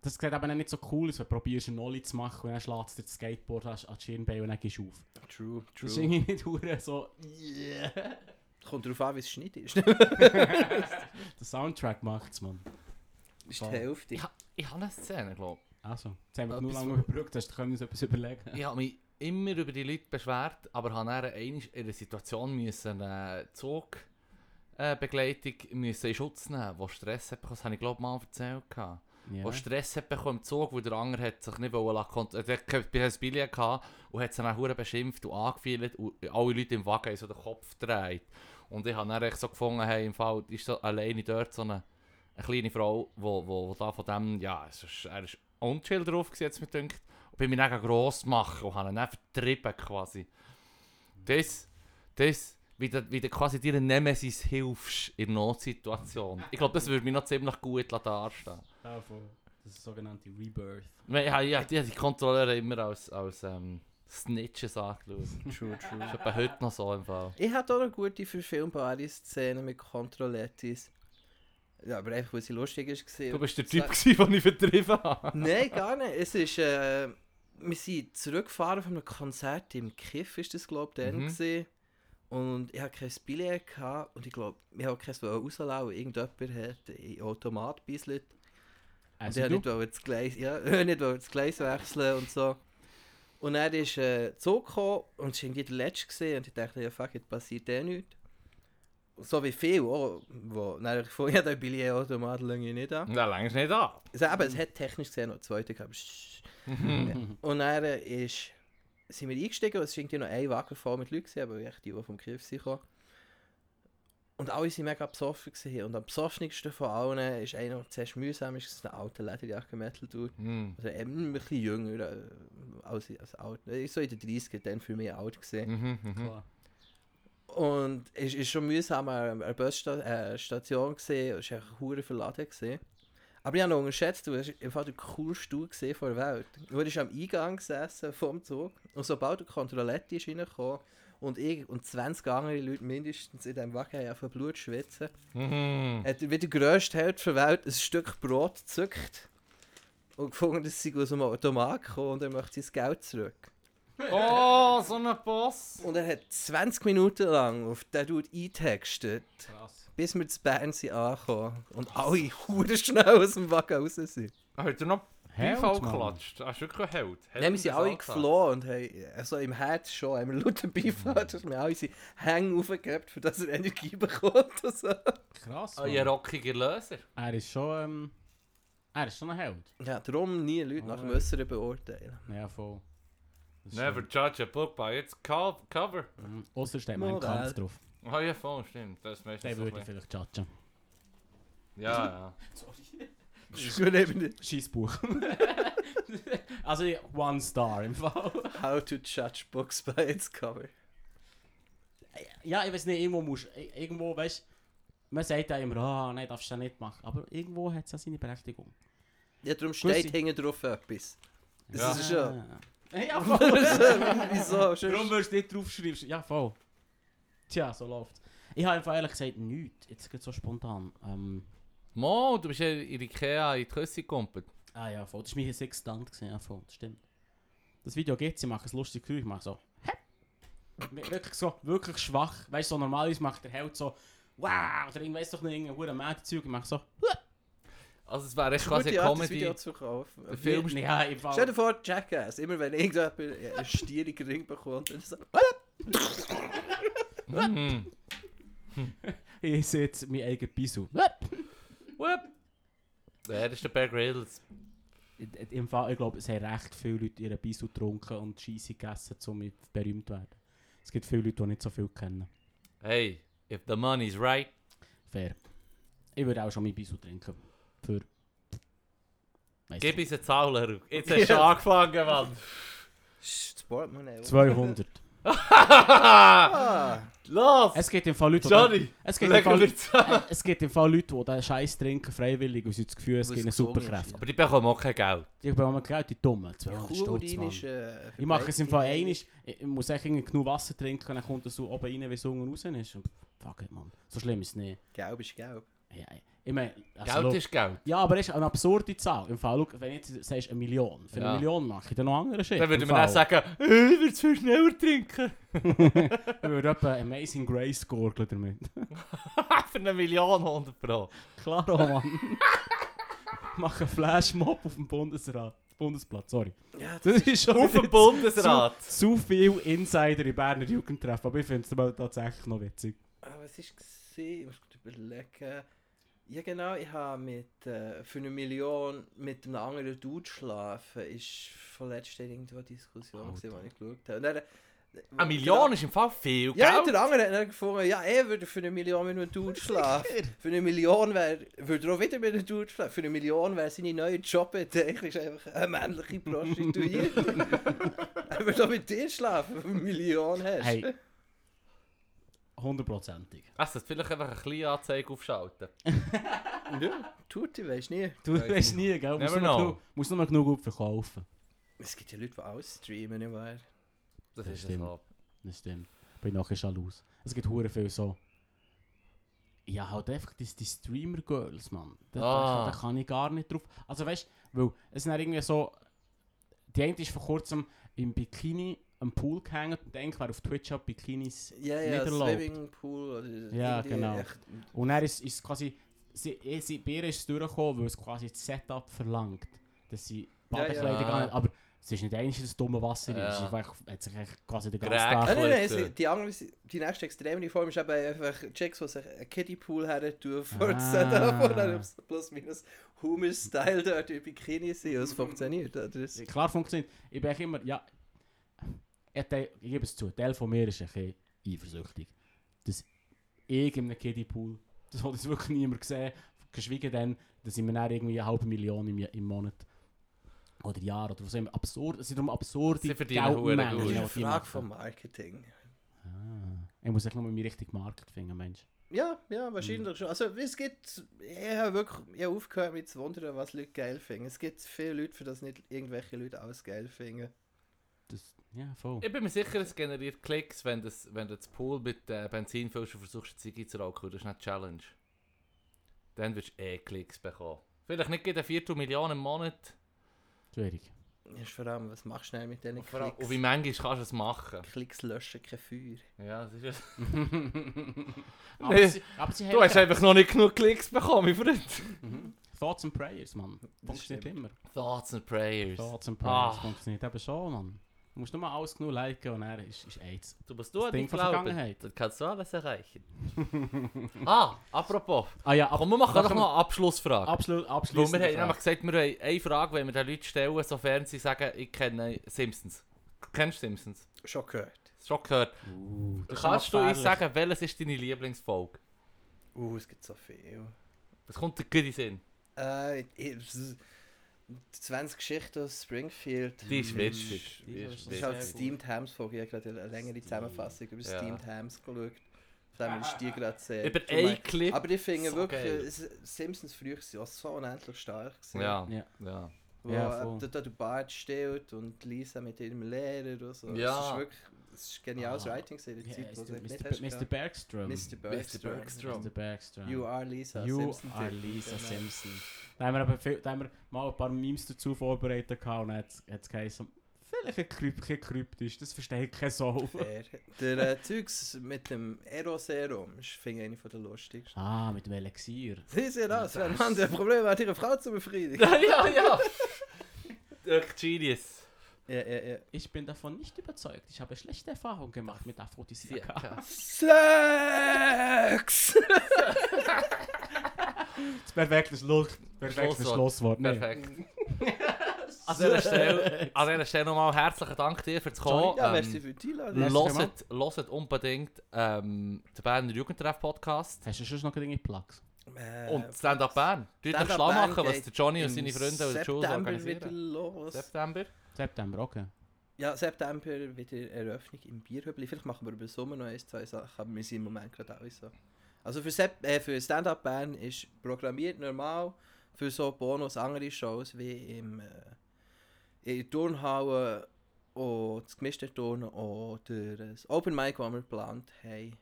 Das sieht aber nicht so cool aus, wenn du probierst, einen Nolli zu machen und dann schlägst du dir das Skateboard an an die Schirnbein und dann gehst du auf. True, Das ist true. irgendwie nicht hure so... Yeah. *laughs* Kommt darauf an, wie es Schnitt ist. *laughs* Der Soundtrack macht's, man. Das ist die Hälfte. Ich, ha- ich habe eine Szene, glaube Also, jetzt haben wir nur lange überbrückt, hast du können uns etwas überlegen. ich. Ich habe mich immer über die Leute beschwert, aber habe dann einmal in einer Situation müssen, eine Zugbegleitung müssen in Schutz nehmen, wo Stress hat. Das habe ich glaube ich mal erzählt. gehabt. Ja. Wo Stress hat bekommen im Zug, weil der andere hat sich nicht wollen lassen, kont- äh, der hat ein Billett gehabt und hat sich dann beschimpft und angefeilt und alle Leute im Wagen haben so den Kopf gedreht. Und ich habe dann so gefunden, hey, im Fall ist so alleine dort so eine, eine kleine Frau, wo, wo, wo da von dem, ja, es ist, er ist unchill drauf gewesen, jetzt mir dünkt. Und bin mich dann gross machen und habe ihn dann vertrieben quasi. Das, das, wie du, wie du quasi dir Nemesis hilfst in Notsituation. Ich glaube, das würde mich noch ziemlich gut darstellen. Ja, voll. Das ist sogenannte Rebirth. Ja, ja, ja, die, die Kontrolleure immer als, als ähm, Snitches angeschaut. *laughs* True, Das true. ist etwa heute noch so im Fall. Ich hatte auch noch gute verfilmbare Szenen mit Kontrollettis. Ja, aber einfach, weil sie lustig ist. Du bist der Typ, gewesen, den ich vertrieben habe. Nein, gar nicht. Es ist, äh, wir sind zurückgefahren von einem Konzert im Kiff, ist das glaube ich, dann Mhm. gewesen. Und ich hatte kein Billett gehabt und ich glaube, ich habe keins rauslassen. Irgendjemand hat in Automat bisselt. Und Also ich du? *laughs* wollte nicht das Gleis, ja, nicht wollte das Gleis wechseln und so. Und dann ist äh, Zug gekommen und es war irgendwie der letzte gewesen, und ich dachte, ja fuck, jetzt passiert eh nichts. so wie viel, auch, wo, nein, ich ja den Billetautomat lange nicht an. Da längst nicht ab. Also eben, es hat technisch gesehen noch zweite gehabt. *laughs* Und dann ist, sind wir eingestiegen und es war irgendwie noch ein Wagen voll mit Leuten, gewesen, aber echt die, die vom Griff gekommen. Und alle waren mega besoffen. Gewesen. Und am besoffensten von allen ist einer, der zuerst mühsam ist, ein alter Lederjacke metal tut. Hm. Also eben ein bisschen jünger äh, als, als alt. Er ist so in den 30 dann für mich alt gesehen. Mhm. Klar. Und es ist schon mühsam an der Busstation äh, Station gesehen, es war echt hure verladen gesehen. Aber ich habe noch unterschätzt, du hast im Fall der coolste Stuhl gesehen von der Welt. Du bist am Eingang gesessen vom Zug und sobald der Kontrolletti ist reingekommen und ich und 20 andere Leute mindestens in diesem Wagen haben von Blut schwitzen, Mhm. hat er wie der grösste Held der Welt ein Stück Brot gezückt und gefunden, dass sie aus dem Automat kommen und er möchte sein Geld zurück. Oh, so ein Boss. Und er hat 20 Minuten lang auf den Dude eingetextet. Krass. Bis wir zu Bern sind angekommen und alle *laughs* hure schnell aus dem Wagen raus sind. Hat er noch Held, Beifall geklatscht? Ah, ist wirklich ein Held. Held Dann wir sind alle geflohen und haben, also im Herz schon, haben wir lauter Beifall, dass wir alle unsere Hänge aufgehabt, für dass er Energie bekommt und so. Krass. Ah, Mann. Ein rockiger Löser. Er ist schon, ähm, er ist schon ein Held. Ja, darum nie Leute nach dem. Äußeren beurteilen. Ja, voll. Das Never judge a book by its co cover. Mhm. Ausser steht mein. Kampf drauf. Ah ja, voll, stimmt. Das ist Den würde ich vielleicht judgen. Ja, ja. *laughs* Ich will eben nicht Scheißbuch. *laughs* also one star im Fall. How to judge books by its cover. Ja, ich weiß nicht, irgendwo musst i- irgendwo, weißt man sagt ja immer, ah, nein, darfst du das nicht machen. Aber irgendwo hat es ja seine Berechtigung. Ja, darum steht hinten drauf etwas. Das Ja. ist schon. Ah. Ja, voll. *laughs* Wieso? Warum wirst du nicht draufschreiben? Ja, voll. Tja, so läuft's. Ich habe einfach ehrlich gesagt nichts. Jetzt geht so spontan. Ähm, Mo, du bist ja in Ikea in die Küsse gekumpelt. ah ja, voll. Das war mein Sextant. gewesen. Ja, voll. Das stimmt. Das Video geht, sie machen es lustig Gefühl. Ich mache so. Hä? wirklich so, wirklich schwach. Weißt du, so normalerweise macht der Held so. Wow! Oder ich weiß doch nicht, irgendein hoher Mädchenzeug. Ich mache so. Also es wäre echt quasi eine das Video Comedy. zu kaufen. Film Ja, im Stell Fall. dir vor, Jackass, immer wenn irgendjemand einen stierigen Ring bekommt, dann so, *laughs* Mhm. *laughs* Ich sehe jetzt mein eigenes Bisu. Das ist der Bear Grylls. Im Fall, ich glaube, es haben recht viele Leute ihren Bisu getrunken und Scheisse gegessen, um berühmt zu werden. Es gibt viele Leute, die nicht so viel kennen. Hey, if the money's right. Fair. Ich würde auch schon mein Bisu trinken. Für. Weiss Gib uns einen Zahler. Jetzt hast du *laughs* schon angefangen, Mann. Sportmoney. 200. *laughs* Los! Es gibt im Fall Leute, die. Johnny! Es gibt, im Fall, *laughs* es gibt im Fall Leute, die den Scheiß trinken, freiwillig, und sie das Gefühl, es gibt eine es gesund Superkräfte. Aber die bekommen auch kein Geld. Ich bekomme Geld, die Dummen. 200 Stutz, Mann. ist äh, Ich mache es im Fall einig. Ich muss echt irgendwie genug Wasser trinken, dann kommt es so oben rein, wie es unten raus ist. Und fuck it, Mann. So schlimm ist es nicht. Gelb ist gelb. Ja, ich meine, also, Geld ist Geld. Ja, aber es ist eine absurde Zahl. Im Fall, look, wenn du jetzt sagst, eine Million. Für Ja. eine Million mache ich dann noch andere Shit. Dann würde man dann sagen, äh, ich würde es viel schneller trinken. Ich würde etwa Amazing Grace gurgeln damit. Für eine Million 100 Pro. Klar, oh Mann. *laughs* Mach einen Flashmob auf dem Bundesrat. Bundesplatz, sorry. Ja, Das ist schon Auf *laughs* wieder dem Bundesrat. zu viel Insider in Berner Jugendtreffen, aber ich finde es tatsächlich noch witzig. Ah, was ist gesehen? Ich muss gut überlegen. Ja genau, ich habe mit äh, für eine Million mit einem anderen Dude schlafen. Ist vorletzt irgendwo eine Diskussion, die ich geschaut habe. Und dann, äh, Eine Million ist im Fall viel Ja, Geld. der andere hat dann gefunden, ja, er würde für eine Million mit einem Dude schlafen. Für eine Million wäre, würde er auch wieder mit einem Dude schlafen. Für eine Million wäre seine neue Jobbezeichnung ist einfach eine männliche Prostituierte. *laughs* *laughs* er würde auch mit dir schlafen, wenn du eine Million hast. Hey. Hundertprozentig. Also, vielleicht einfach eine kleine Anzeige aufschalten. *laughs* Ja, tut die, weißt du nie. Du weißt nie, gell? Never nur, know. genug, musst nur genug gut verkaufen. Es gibt ja Leute, die alles streamen, nicht wahr? Das Das ist stimmt. so. Das stimmt. Bin nachher Schalus. Es gibt hure viel so. Ja, halt einfach die, die Streamer-Girls, Mann. Da, Ah. da, da kann ich gar nicht drauf. Also weißt du, weil es sind irgendwie so. Die eine ist vor kurzem im Bikini am Pool gehängt und denkt, wer auf Twitch hat Bikinis Ja, nicht ja, erlaubt. Swimmingpool oder Ja, genau. echt- Und dann ist, ist quasi. Sie, eh, sie, bei ihr ist es durchgekommen, weil es quasi das Setup verlangt. Dass sie Ja, ja. Badekleidung Ah. an. Aber Es ist nicht eigentlich das dumme Wasser, Ja. es ist einfach, hat sich quasi den ganzen. Tag... Nein, nein, es- die, andere, die nächste extreme Form ist eben einfach Chicks, die sich einen Kiddie-Pool her tun, vor Ah. das Setup und dann plus minus Humor-Style dort in Bikini sind und es funktioniert. oder? Klar funktioniert. Ich bin immer, ja... Ich, gebe es zu, ein Teil von mir ist ein bisschen eifersüchtig. Dass ich in einem Kiddie-Pool, das hat jetzt wirklich niemand gesehen, geschwiegen dann, dass ich mir dann irgendwie eine halbe Million im, im Monat oder Jahr oder was immer, absurd, es sind darum absurde Sie verdienen hure das ist eine Frage machen. vom Marketing. Ah, ich muss echt nur meinen richtigen Markt finden, Mensch. Ja, ja, wahrscheinlich schon. Also es gibt, ich habe wirklich ich habe aufgehört mich zu wundern, was Leute geil finden. Es gibt viele Leute, für das nicht irgendwelche Leute alles geil finden. Das, ja, voll. Ich bin mir sicher, es generiert Klicks, wenn, das, wenn du das Pool mit äh, Benzin füllst und versuchst, eine Ziege zu rauchen. Das ist eine Challenge. Dann wirst du eh Klicks bekommen. Vielleicht nicht eine Viertelmillion im Monat. Schwierig. Ist vor allem, was machst du schnell mit diesen Und, Klicks? und wie manchmal kannst du es machen? Klicks löschen kein Feuer. Ja, das ist es. *laughs* aber, sie, aber sie Du hast einfach noch nicht genug Klicks bekommen, mein Freund. Mhm. Thoughts and Prayers, Mann. Funktioniert immer. Thoughts and Prayers. Thoughts and Prayers Ah. funktioniert eben schon, Mann. Du musst nur mal alles genug liken und er ist, ist AIDS. Du musst Das du an Ding von glauben. Vergangenheit. Dann kannst du alles erreichen. *laughs* ah, apropos. Ah ja, ab, Komm, wir machen doch noch eine Abschlussfrage. absolut, Weil abschließend. wir haben nämlich gesagt, wir haben eine Frage, wenn wir den Leuten stellen, sofern sie sagen, ich kenne Simpsons. Kennst du Simpsons? Schon gehört. Schon gehört. Uh, das Kannst du uns sagen, welches ist deine Lieblingsfolge? Uh, es gibt so viel. Was kommt dir gut in den Sinn? Äh, die 20 Geschichten aus Springfield. Die ist witzig. Die ist ist Das ist halt. Steamed Hams habe gerade eine längere Zusammenfassung über Ja. Steamed Hams geschaut. Von dem ist die gerade sehr. Über einen Clip. Aber ich finde So wirklich, geil. Simpsons früher waren auch so unendlich stark. gewesen. Ja, Ja. ja. Wo Ja, voll. da, Bart stillt und Lisa mit ihrem Lehrer und so. Ja. Das ist wirklich das ist geniales Ah. Writing in der Wie Zeit, nicht Mr. hast Mr. gehabt. Bergstrom. Mr. Bergstrom. Bergstrom. Mr. Bergstrom. You are Lisa You Simpson. are Typ. Lisa Genau. Simpson. Da haben, wir aber viel, da haben wir mal ein paar Memes dazu vorbereitet und dann hat es geheißen, vielleicht ein Kryp, kryptisch, das versteht kein Sau. Fair. Der äh, Zeugs mit dem Aeroserum ist, finde ich, eine von der lustigsten. Ah, mit dem Elixier. Sie sehen das, wenn man ein Problem hat, ihre Frau zu befriedigen. *laughs* ja, ja, *laughs* ja. Durch Genius. Ja, ja, ja. Ich bin davon nicht überzeugt. Ich habe schlechte Erfahrungen gemacht mit Aphrodisiaka. Sex! Das perfekte Schluss, perfektes Schlusswort. Schlusswort. Perfekt. *laughs* An dieser Stelle, an dieser Stelle nochmal herzlichen Dank dir für das Kommen. Ja, Ähm, merci für die Einladung. Hört, hört unbedingt ähm, den Berner Jugendtreff-Podcast Hast du schon noch irgendwelche Plugs? Äh, und Stand-Up Bern. Dich Stand-Up schlau machen, was der Johnny und seine Freunde und die Schule September wieder organisieren. los. September. September, okay. Ja, September wieder Eröffnung im Bierhöbli. Vielleicht machen wir über Sommer noch ein, zwei Sachen, aber wir sind im Moment gerade auch so. Also für, Sep äh, für Stand-Up Bern ist programmiert normal für so Bonus andere Shows wie im äh, in der Turnhalle und das gemischte Turnen oder das Open Mic, das wir geplant haben.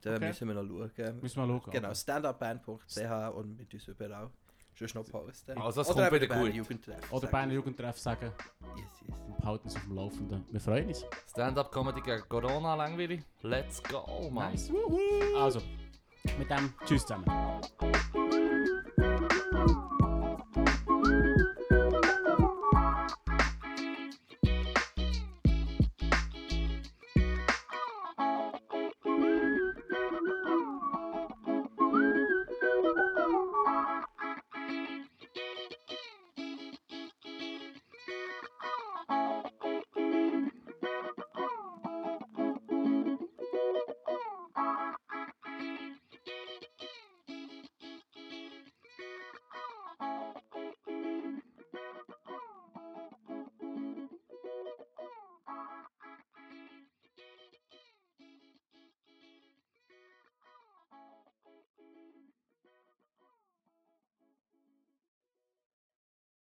Da Okay. müssen wir noch schauen. Müssen wir schauen. Genau, standupband.ch und mit uns überall. Sonst noch posten. Also, es Oder kommt wieder Berner gut. Jugendtreff, Oder Berner. Jugendtreff sagen Yes, yes. und behalten uns auf dem Laufenden. Wir freuen uns. Stand-Up-Comedy gegen Corona, langweilig. Let's go, Mann. Nice. Also, mit dem Tschüss zusammen.